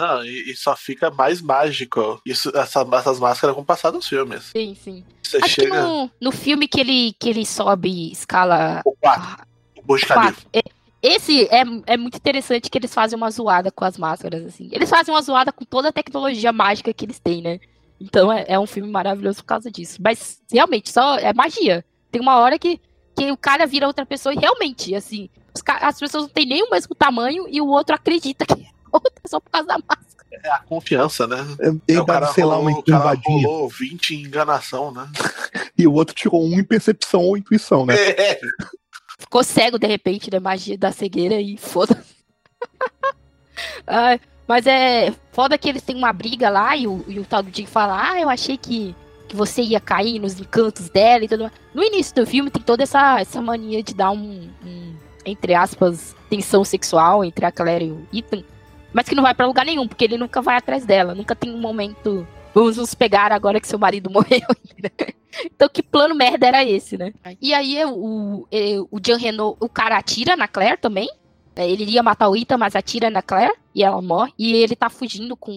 Não, e, e só fica mais mágico isso, essa- essas máscaras com o passar dos filmes. Sim, sim. Você Acho que chega no, no filme que ele, que ele sobe escala o 4, o Burj Khalifa. é- esse é, é muito interessante que eles fazem uma zoada com as máscaras, assim. Eles fazem uma zoada com toda a tecnologia mágica que eles têm, né? Então é, é um filme maravilhoso por causa disso. Mas realmente, só é magia. Tem uma hora que, que o cara vira outra pessoa e realmente, assim, as pessoas não têm nem o mesmo tamanho e o outro acredita que é outra só por causa da máscara. É a confiança, né? É, Ele É, o cara sei lá, uma rolou, o cara rolou 20 em enganação, né? E o outro tirou um em percepção ou intuição, né? É. Ficou cego de repente, né? Magia da cegueira e foda-se. Ai, mas é foda que eles têm uma briga lá e o, e o tal do Jim fala: Ah, eu achei que, que você ia cair nos encantos dela e tudo. No início do filme tem toda essa, essa mania de dar um, um, entre aspas, tensão sexual entre a Claire e o Ethan, mas que não vai pra lugar nenhum, porque ele nunca vai atrás dela, nunca tem um momento. Vamos nos pegar agora que seu marido morreu. Então, que plano merda era esse, né? E aí, o, o, Jean Renault, o cara atira na Claire também. É, Ele ia matar o Ita, mas atira na Claire e ela morre. E ele tá fugindo com.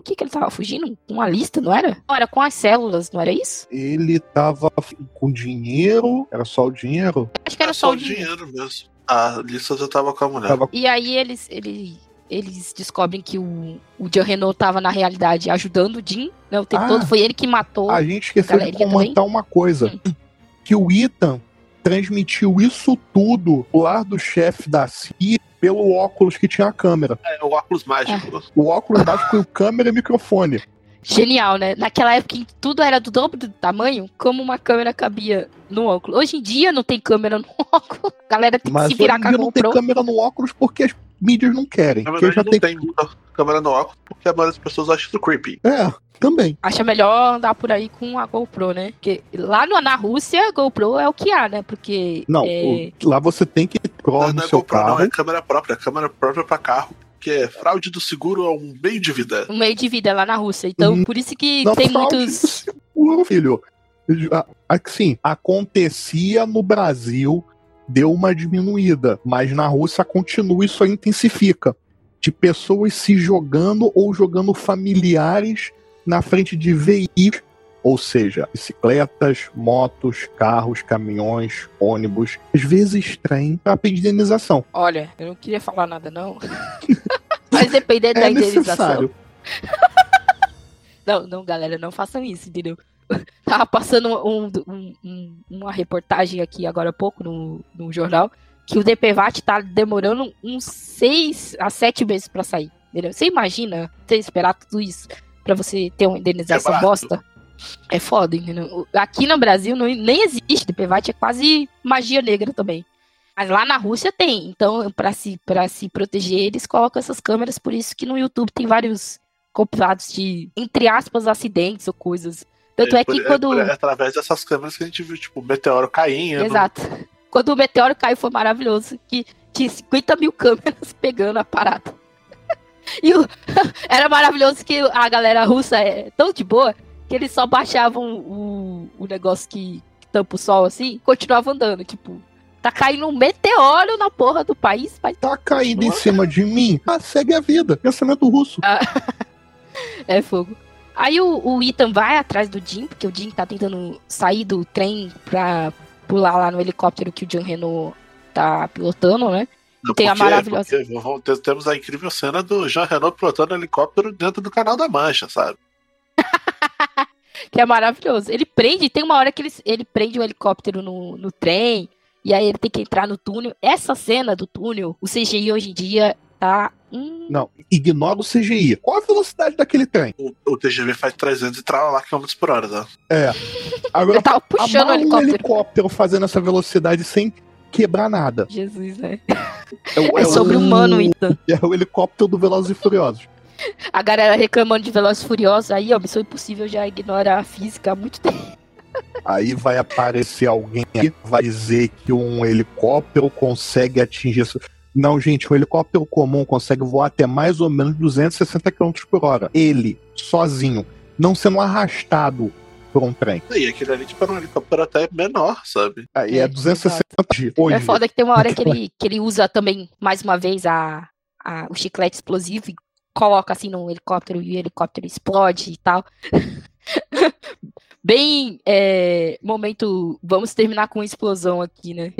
O que que ele tava fugindo? Com uma lista, não era? Não, era com as células, não era isso? Ele tava com dinheiro, era só o dinheiro. Acho que era É só o dinheiro. dinheiro mesmo. A lista já tava com a mulher. Tava E aí eles, ele, eles descobrem que o, o Jean Renault tava, na realidade, ajudando o Jim. Né, o tempo Ah. todo foi ele que matou. A gente esqueceu de comentar uma coisa. Que o Ethan transmitiu isso tudo lar do chefe da CIA pelo óculos que tinha a câmera. É o óculos mágico. O óculos mágico e o câmera e microfone. Genial, né? Naquela época em que tudo era do dobro do tamanho, como uma câmera cabia no óculos. Hoje em dia não tem câmera no óculos. A galera tem que Mas se hoje virar com a dia não tem GoPro. câmera no óculos porque as mídias não querem. Na Porque verdade, já não tem... tem muita câmera no óculos, porque a maioria das pessoas acha isso creepy. É, também. Acha melhor andar por aí com a GoPro, né? Porque lá no, na Rússia, a GoPro é o que há, né? Porque. Não, é, o- lá você tem que ir pro Não, não é seu GoPro, carro. não, é câmera própria. Câmera própria pra carro. Que é fraude do seguro é um meio de vida. um meio de vida lá na Rússia. Então, Hum, por isso que Não tem fraude muitos. do seguro, filho. Assim, acontecia no Brasil, deu uma diminuída, mas na Rússia continua e só intensifica. De pessoas se jogando ou jogando familiares na frente de veículos, ou seja, bicicletas, motos, carros, caminhões, ônibus, às vezes trem, para pedir indenização. Olha, eu não queria falar nada, não. Mas dependendo da É indenização. necessário. Não, não, galera, não façam isso, entendeu? Tava passando um- um- um- uma reportagem aqui agora há pouco no, no jornal que o DPVAT tá demorando uns seis a sete meses pra sair. Entendeu? Você imagina ter esperar tudo isso pra você ter uma indenização É bosta? É foda, entendeu? Aqui no Brasil não, nem existe DPVAT, é quase magia negra também. Mas lá na Rússia tem. Então, pra se, pra se proteger, eles colocam essas câmeras. Por isso que no YouTube tem vários compilados de, entre aspas, acidentes ou coisas. Tanto é, por- que quando. por- é através dessas câmeras que a gente viu, tipo, o meteoro caindo. Exato. Quando o meteoro caiu foi maravilhoso. Que tinha 50 mil câmeras pegando a parada. E o- era maravilhoso que a galera russa é tão de boa que eles só baixavam o, o negócio que, que tampa o sol assim e continuavam andando. Tipo, tá caindo um meteoro na porra do país, mas Tá caindo em cima de mim, ah, segue a vida. Pensamento russo. É fogo. Aí o, o Ethan vai atrás do Jim, porque o Jim tá tentando sair do trem pra pular lá no helicóptero que o John Renault tá pilotando, né? Não, Tem a porque- maravilhosa- porque temos a incrível cena do Jean Renault pilotando helicóptero dentro do canal da Mancha, sabe? Que é maravilhoso. Ele prende, tem uma hora que ele, ele prende o helicóptero no, no trem, e aí ele tem que entrar no túnel. Essa cena do túnel, o CGI hoje em dia tá. Hum, Não, ignora o CGI. Qual a velocidade daquele trem? O, o TGV faz 300 e trava lá km por hora, né? Agora, eu tava puxando o amarra um helicóptero. helicóptero fazendo essa velocidade sem quebrar nada. Jesus, né? É, É é o- sobre-humano, Ethan. É o helicóptero do Velozes e Furiosos. A galera reclamando de Velozes e Furiosos aí, ó, Missão Impossível já ignora a física há muito tempo. Aí vai aparecer alguém que vai dizer que um helicóptero consegue atingir. isso. Não, gente, um helicóptero comum consegue voar até mais ou menos 260 km por hora. Ele, sozinho, não sendo arrastado por um trem. E aquele ali, tipo, era um helicóptero até menor, sabe? Aí é, É, 260 de hoje. É foda que tem uma hora que ele, que ele usa também, mais uma vez, a, a- o chiclete explosivo e coloca assim no helicóptero e o helicóptero explode e tal. Bem, é, momento, vamos terminar com uma explosão aqui, né?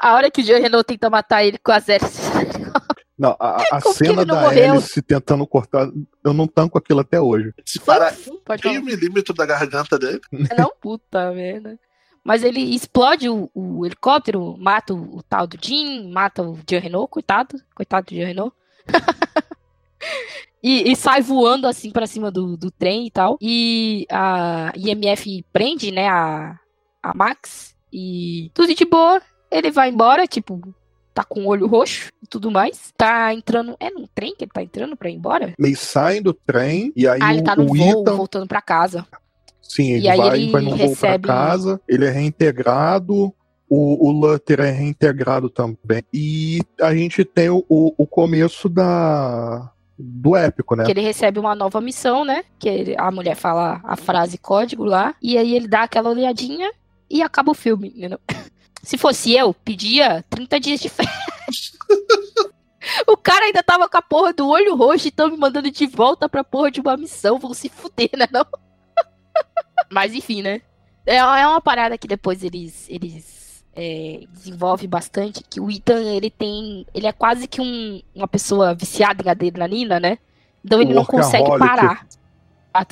A hora que o Jean Renault tenta matar ele com as hélices. Não, a, a cena da morreu? hélice tentando cortar, eu não tanco aquilo até hoje. Se para Pode falar. meio milímetro da garganta dele. Não, puta merda. Mas ele explode o, o helicóptero, mata o, o tal do Jim, mata o Jean Renault, coitado, coitado do Jean Renault. e, e sai voando assim pra cima do, do trem e tal. E a IMF prende, né, a, a Max. E tudo de boa. Ele vai embora, tipo, tá com o olho roxo e tudo mais. Tá entrando. É num trem que ele tá entrando pra ir embora? Eles saem do trem e aí ah, ele tá no voo, Ethan, voltando pra casa. sim, ele E vai, ele vai num voo pra recebe- casa, ele é reintegrado, o, o Lutter é reintegrado também. E a gente tem o, o, o começo da do épico, né? que ele recebe uma nova missão, né? Que ele- a mulher fala a frase código lá, e aí ele dá aquela olhadinha e acaba o filme, entendeu? Se fosse eu, pedia 30 dias de férias. o cara ainda tava com a porra do olho roxo e tão me mandando de volta pra porra de uma missão. Vão se fuder, né? Não? Mas enfim, né? É, é uma parada que depois eles, eles é, desenvolvem bastante. Que o Ethan, ele tem. Ele é quase que um- uma pessoa viciada em adrenalina, né? Então ele não consegue parar.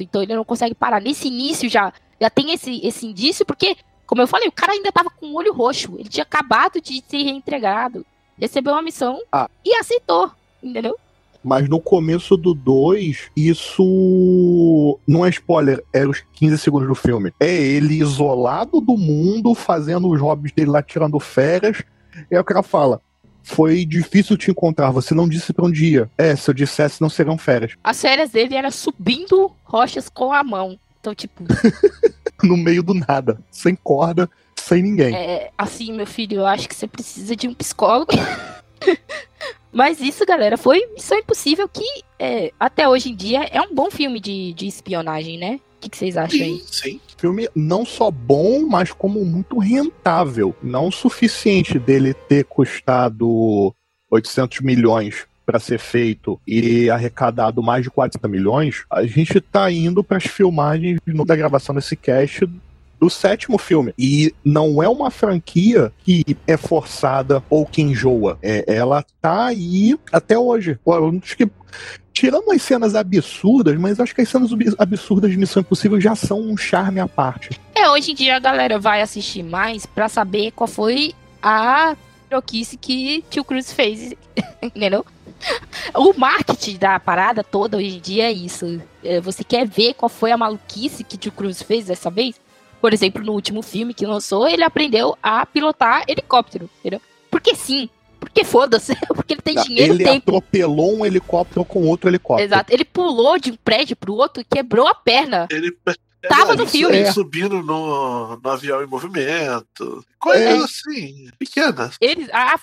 Então ele não consegue parar. Nesse início já, já tem esse, esse indício, porque, como eu falei, o cara ainda tava com o olho roxo. Ele tinha acabado de ser reentregado. Recebeu uma missão Ah. e aceitou. Entendeu? Mas no começo do 2, isso não é spoiler, é os 15 segundos do filme. É ele isolado do mundo, fazendo os hobbies dele lá, tirando férias. E aí o cara fala: Foi difícil te encontrar, você não disse pra onde ia. É, se eu dissesse, não seriam férias. As férias dele era subindo rochas com a mão. Então, tipo, No meio do nada, sem corda, sem ninguém. É, assim, meu filho, eu acho que você precisa de um psicólogo. Mas isso, galera, foi Missão Impossível que é, até hoje em dia é um bom filme de, de espionagem, né? O que, vocês acham aí? Sim. Filme não só bom, mas como muito rentável. Não o suficiente dele ter custado 800 milhões para ser feito e arrecadado mais de 40 milhões. A gente tá indo para as filmagens da gravação desse cast do sétimo filme. E não é uma franquia que é forçada ou que enjoa. É, ela tá aí até hoje. Eu acho que Tirando as cenas absurdas, mas acho que as cenas ab- absurdas de Missão Impossível já são um charme à parte. É, hoje em dia a galera vai assistir mais pra saber qual foi a troquice que Tio Cruz fez, entendeu? O marketing da parada toda hoje em dia é isso. É, Você quer ver qual foi a maluquice que Tio Cruz fez dessa vez? Por exemplo, no último filme que lançou, ele aprendeu a pilotar helicóptero, entendeu? Porque sim, porque foda-se, porque ele tem dinheiro e ele tempo. atropelou um helicóptero com outro helicóptero. Exato, ele pulou de um prédio pro outro e quebrou a perna. Ele Tava ele no filme. ele subindo no, no avião em movimento. Coisas É. assim, pequenas. Eles, a,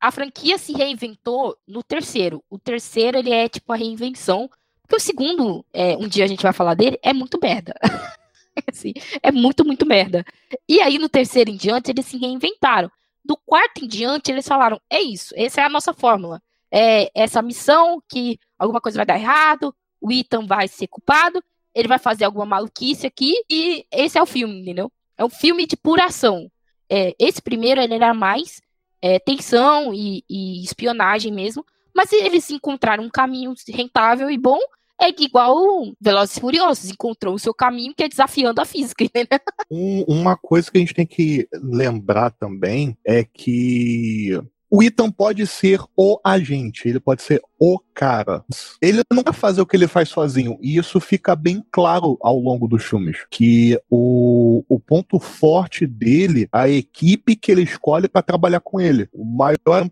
a franquia se reinventou no terceiro. O terceiro, ele é tipo a reinvenção. Porque o segundo, é, um dia a gente vai falar dele, é muito merda. Assim, é muito, muito merda. E aí, no terceiro em diante, eles se reinventaram. Do quarto em diante, eles falaram: é isso, essa é a nossa fórmula. É essa missão que alguma coisa vai dar errado, o Ethan vai ser culpado, ele vai fazer alguma maluquice aqui, e esse é o filme, entendeu? É um filme de pura ação. É, esse primeiro ele era mais é, tensão e, e espionagem mesmo, mas eles encontraram um caminho rentável e bom, é igual Velozes e Furiosos encontrou o seu caminho que é desafiando a física? Um- uma coisa que a gente tem que lembrar também é que o Ethan pode ser o agente, ele pode ser o cara. Ele não vai fazer o que ele faz sozinho, e isso fica bem claro ao longo dos filmes. Que o, o ponto forte dele, a equipe que ele escolhe para trabalhar com ele. O maior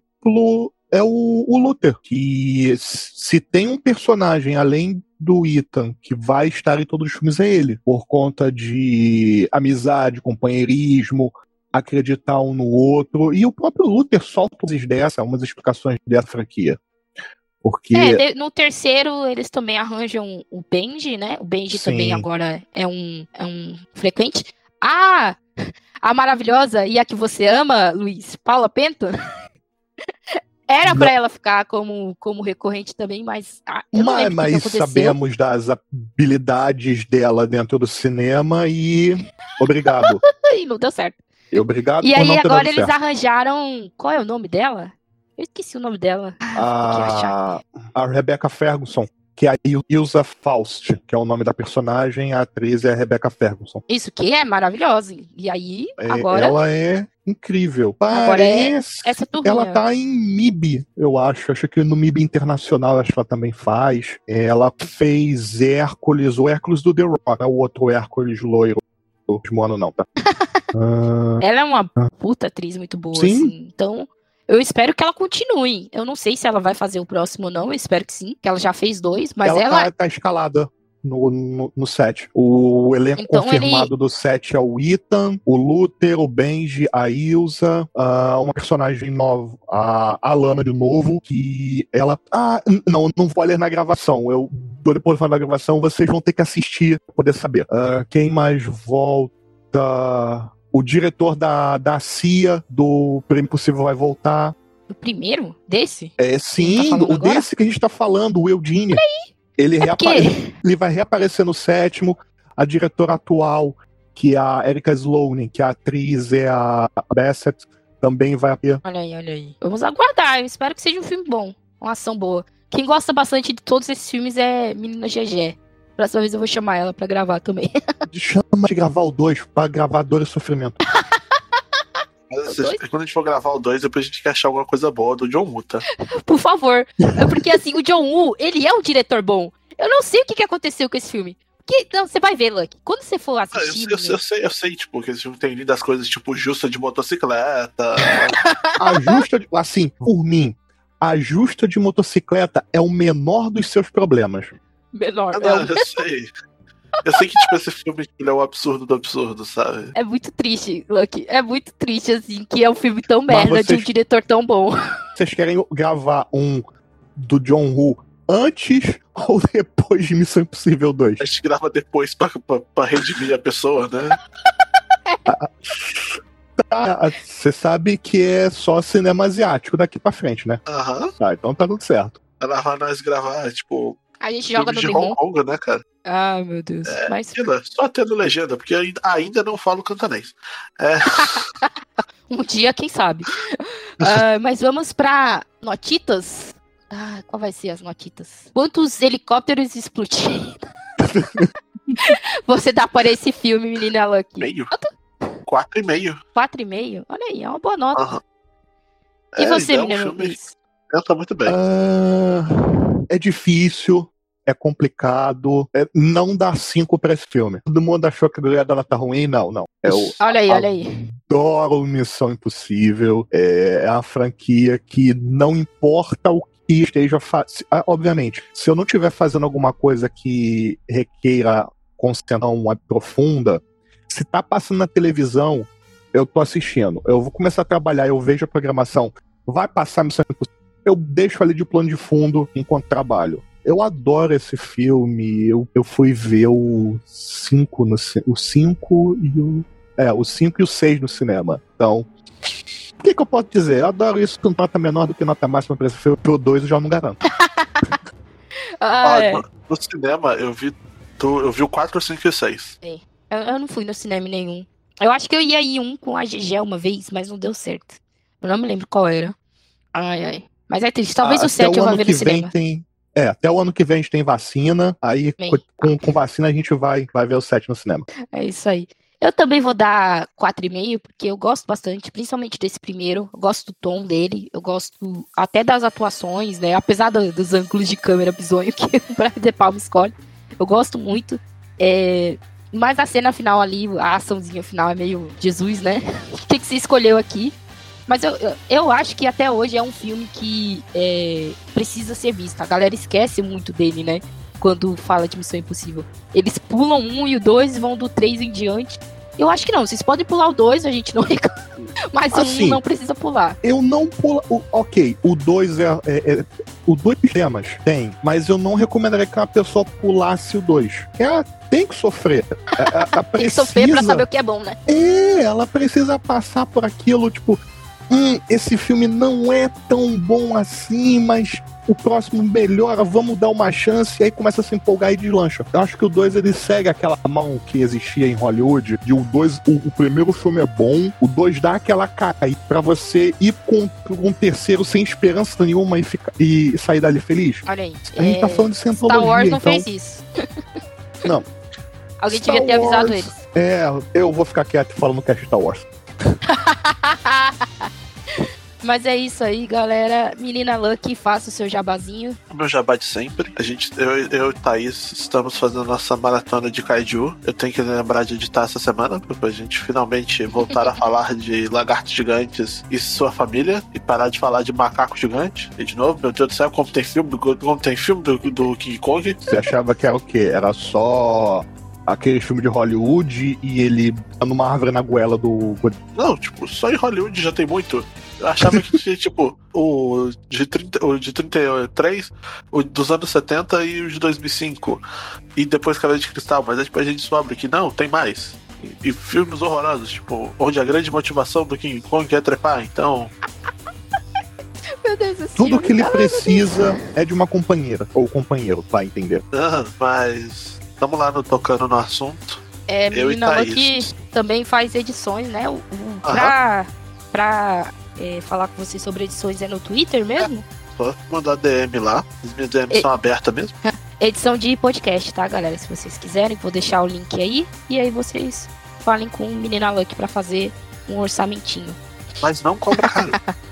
é o, o Luther, que se tem um personagem além do Ethan que vai estar em todos os filmes é ele, por conta de amizade, companheirismo, acreditar um no outro, e o próprio Luther solta umas dessa, umas explicações dessa franquia. Porque É, no terceiro eles também arranjam o Benji, né? O Benji Sim. também agora é um, é um frequente. Ah, a maravilhosa e a que você ama, Luiz, Paula Pento, Era pra ela ficar como, como recorrente também, mas. ah, Mas, mas sabemos das habilidades dela dentro do cinema e obrigado. E não deu certo. E obrigado E por aí agora eles certo. arranjaram. Qual é o nome dela? Eu esqueci o nome dela. a, a Rebecca Ferguson, que é a Il- Ilsa Faust, que é o nome da personagem, a atriz é a Rebecca Ferguson. Isso que é maravilhosa. E aí, É, agora, Ela é incrível. Agora é Parece essa turminha. Ela tá em MIB, eu acho. Acho que no MIB Internacional acho que ela também faz. Ela fez Hércules, o Hércules do The Rock, é o outro Hércules loiro. Último ano não, tá? Ah, Ela é uma puta atriz muito boa, Sim. assim. Então, eu espero que ela continue. Eu não sei se ela vai fazer o próximo ou não. Eu espero que sim, que ela já fez dois, mas ela, ela. Tá, tá escalada no, no, no set. O elenco Então confirmado do set é o Ethan, o Luther, o Benji, a Ilsa, ah, uma personagem nova, a Alana de novo, que ela. Ah, não, não vou ler na gravação. Eu depois de falar da gravação, vocês vão ter que assistir pra poder saber. Ah, quem mais volta? O diretor da, da CIA do Prêmio Possível vai voltar. O primeiro desse? É sim, falando o agora? desse que a gente tá falando, o Eudine. Ele, É ele vai reaparecer no sétimo. A diretora atual, que é a Erika Sloane, que a atriz é a Bassett, também vai aparecer. Olha aí, olha aí. Vamos aguardar. Eu espero que seja um filme bom. Uma ação boa. Quem gosta bastante de todos esses filmes é Menina GG. Próxima vez eu vou chamar ela pra gravar também. Chama de gravar o 2 pra gravar Dor e Sofrimento. Mas, dois? quando a gente for gravar o 2, depois a gente quer achar alguma coisa boa do John Muta. Por favor. É porque assim, o John Woo, ele é um diretor bom. Eu não sei o que, que aconteceu com esse filme. Porque, não, você vai ver, Lucky. Quando você for Ah, Eu, assistir. eu- eu sei, eu sei, tipo, que esse filme tem lido as coisas tipo justa de motocicleta. A justa, de, assim, por mim, a justa de motocicleta é o menor dos seus problemas. Menor. Ah, É, não, um- eu sei. Eu sei que, tipo, esse filme ele é o absurdo do absurdo, sabe? é muito triste, Lucky. É muito triste, assim, que é um filme tão merda de um vocês- diretor tão bom. Vocês querem gravar um do John Woo antes ou depois de Missão Impossível 2? A gente grava depois pra, pra, pra redimir a pessoa, né? Tá, você sabe que é só cinema asiático daqui pra frente, né? Aham. Tá, então tá tudo certo. Ela nós gravar, tipo, A gente joga no de. Hong Kong, né, cara? Ah, meu Deus. Mas Legenda, Só tendo legenda, porque ainda, ainda não falo cantonês. É, um dia, quem sabe. Ah, mas vamos pra notitas. Ah, qual vai ser as notitas? Quantos helicópteros explodiram? Você dá para esse filme, menina Lucky? meio. Quatro e meio. Quatro e meio? Olha aí, é uma boa nota. E É, você, então, menina filme Luiz? Canta muito bem. Ah, é difícil, é complicado. é- não dá cinco pra esse filme. Todo mundo achou que a Guerra dela tá ruim? Não, não. Eu Olha aí, olha aí. adoro Missão Impossível. É, é uma franquia que não importa o que esteja fazendo. Obviamente, se eu não estiver fazendo alguma coisa que requeira concentração profunda, se tá passando na televisão, eu tô assistindo. Eu vou começar a trabalhar, eu vejo a programação, vai passar Missão Impossível. Eu deixo ali de plano de fundo enquanto trabalho. Eu adoro esse filme. Eu, eu fui ver o 5 no o 5 e o é, o 5 e o 6 no cinema. Então, o que, que eu posso dizer? Eu adoro isso com nota menor do que nota máxima pra esse filme. Pro 2 eu já não garanto. Ah, Ah, é. no, no cinema, eu vi, tu- eu vi o 4, 5 e 6. Eu, eu não fui no cinema nenhum. Eu acho que eu ia ir um com a GG uma vez, mas não deu certo. Eu não me lembro qual era. Ai, ai. Mas é triste. Talvez Ah, o 7 até eu vá ver que no vem cinema. tem. É, até o ano que vem a gente tem vacina. Aí Bem. com, com vacina a gente vai, vai ver o 7 no cinema. É isso aí. Eu também vou dar 4,5, porque eu gosto bastante, principalmente desse primeiro. Eu gosto do tom dele, eu gosto até das atuações, né? Apesar do- dos ângulos de câmera bizonho que o Brian De Palma escolhe. Eu gosto muito. É, Mas a cena final ali, a açãozinha final é meio Jesus, né? O que, que você escolheu aqui? Mas eu, eu, eu acho que até hoje é um filme que é, precisa ser visto. A galera esquece muito dele, né? Quando fala de Missão Impossível. Eles pulam um e o dois e vão do três em diante. Eu acho que não. Vocês podem pular o dois, a gente não reclama. Mas um Assim, não precisa pular. Eu não pulo. o- ok, o 2 é, é, é- O dois temas tem, mas eu não recomendaria que uma pessoa pulasse o 2. Ela tem que sofrer. Ela, ela Tem que precisa, sofrer pra saber o que é bom, né? É, ela precisa passar por aquilo, tipo. Hum, esse filme não é tão bom assim, mas o próximo melhora, vamos dar uma chance, e aí começa a se empolgar e deslancha. Eu acho que o 2 ele segue aquela mão que existia em Hollywood, de o 2, o, o, primeiro filme é bom, o 2 dá aquela cai para você ir com um terceiro sem esperança nenhuma e, ficar, e sair dali feliz. Olha aí. A gente tá é... tá falando de Star Wars não então... fez isso. Não. Alguém Star devia ter Wars, avisado eles. É, eu vou ficar quieto falando que é Star Wars. Mas é isso aí, galera. Menina Lucky, faça o seu jabazinho. O meu jabá de sempre. A gente, eu, eu e Thaís estamos fazendo nossa maratona de Kaiju. Eu tenho que lembrar de editar essa semana, pra gente finalmente voltar a falar de lagartos gigantes e sua família. E parar de falar de macaco gigante. E de novo, meu Deus do céu, como tem filme do, como tem filme do, do King Kong. Você achava que era o quê? Era só aquele filme de Hollywood e ele numa árvore na goela do. Não, tipo, só em Hollywood já tem muito. Eu achava que tinha, tipo, o de, 30, o de 33, o dos anos 70 e o de 2005. E depois Cabelo de Cristal, mas aí depois a gente descobre que não, tem mais. E, e, filmes horrorosos, tipo, onde a grande motivação do King Kong é trepar, então. Meu Deus, esse Tudo que ele precisa é de uma companheira, ou companheiro, vai entender. Ah, mas. Tamo lá no, tocando no assunto. É, menina que também faz edições, né? O, pra, pra é, falar com vocês sobre edições é no Twitter mesmo? É, pode mandar DM lá. As minhas DMs são abertas mesmo. Edição de podcast, tá, galera? Se vocês quiserem, vou deixar o link aí. E aí vocês falem com o Menina Luck pra fazer um orçamentinho. Mas não cobra caro.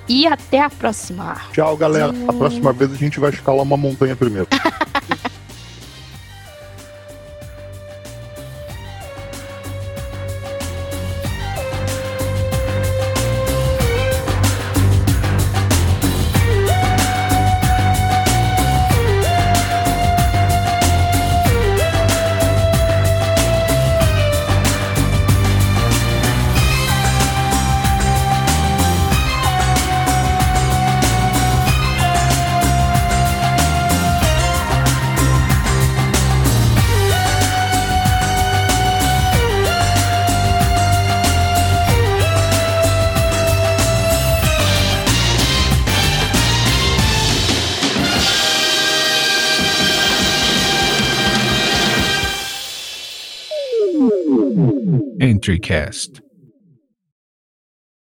e até a próxima. Tchau, galera. A próxima vez a gente vai escalar uma montanha primeiro. Cast.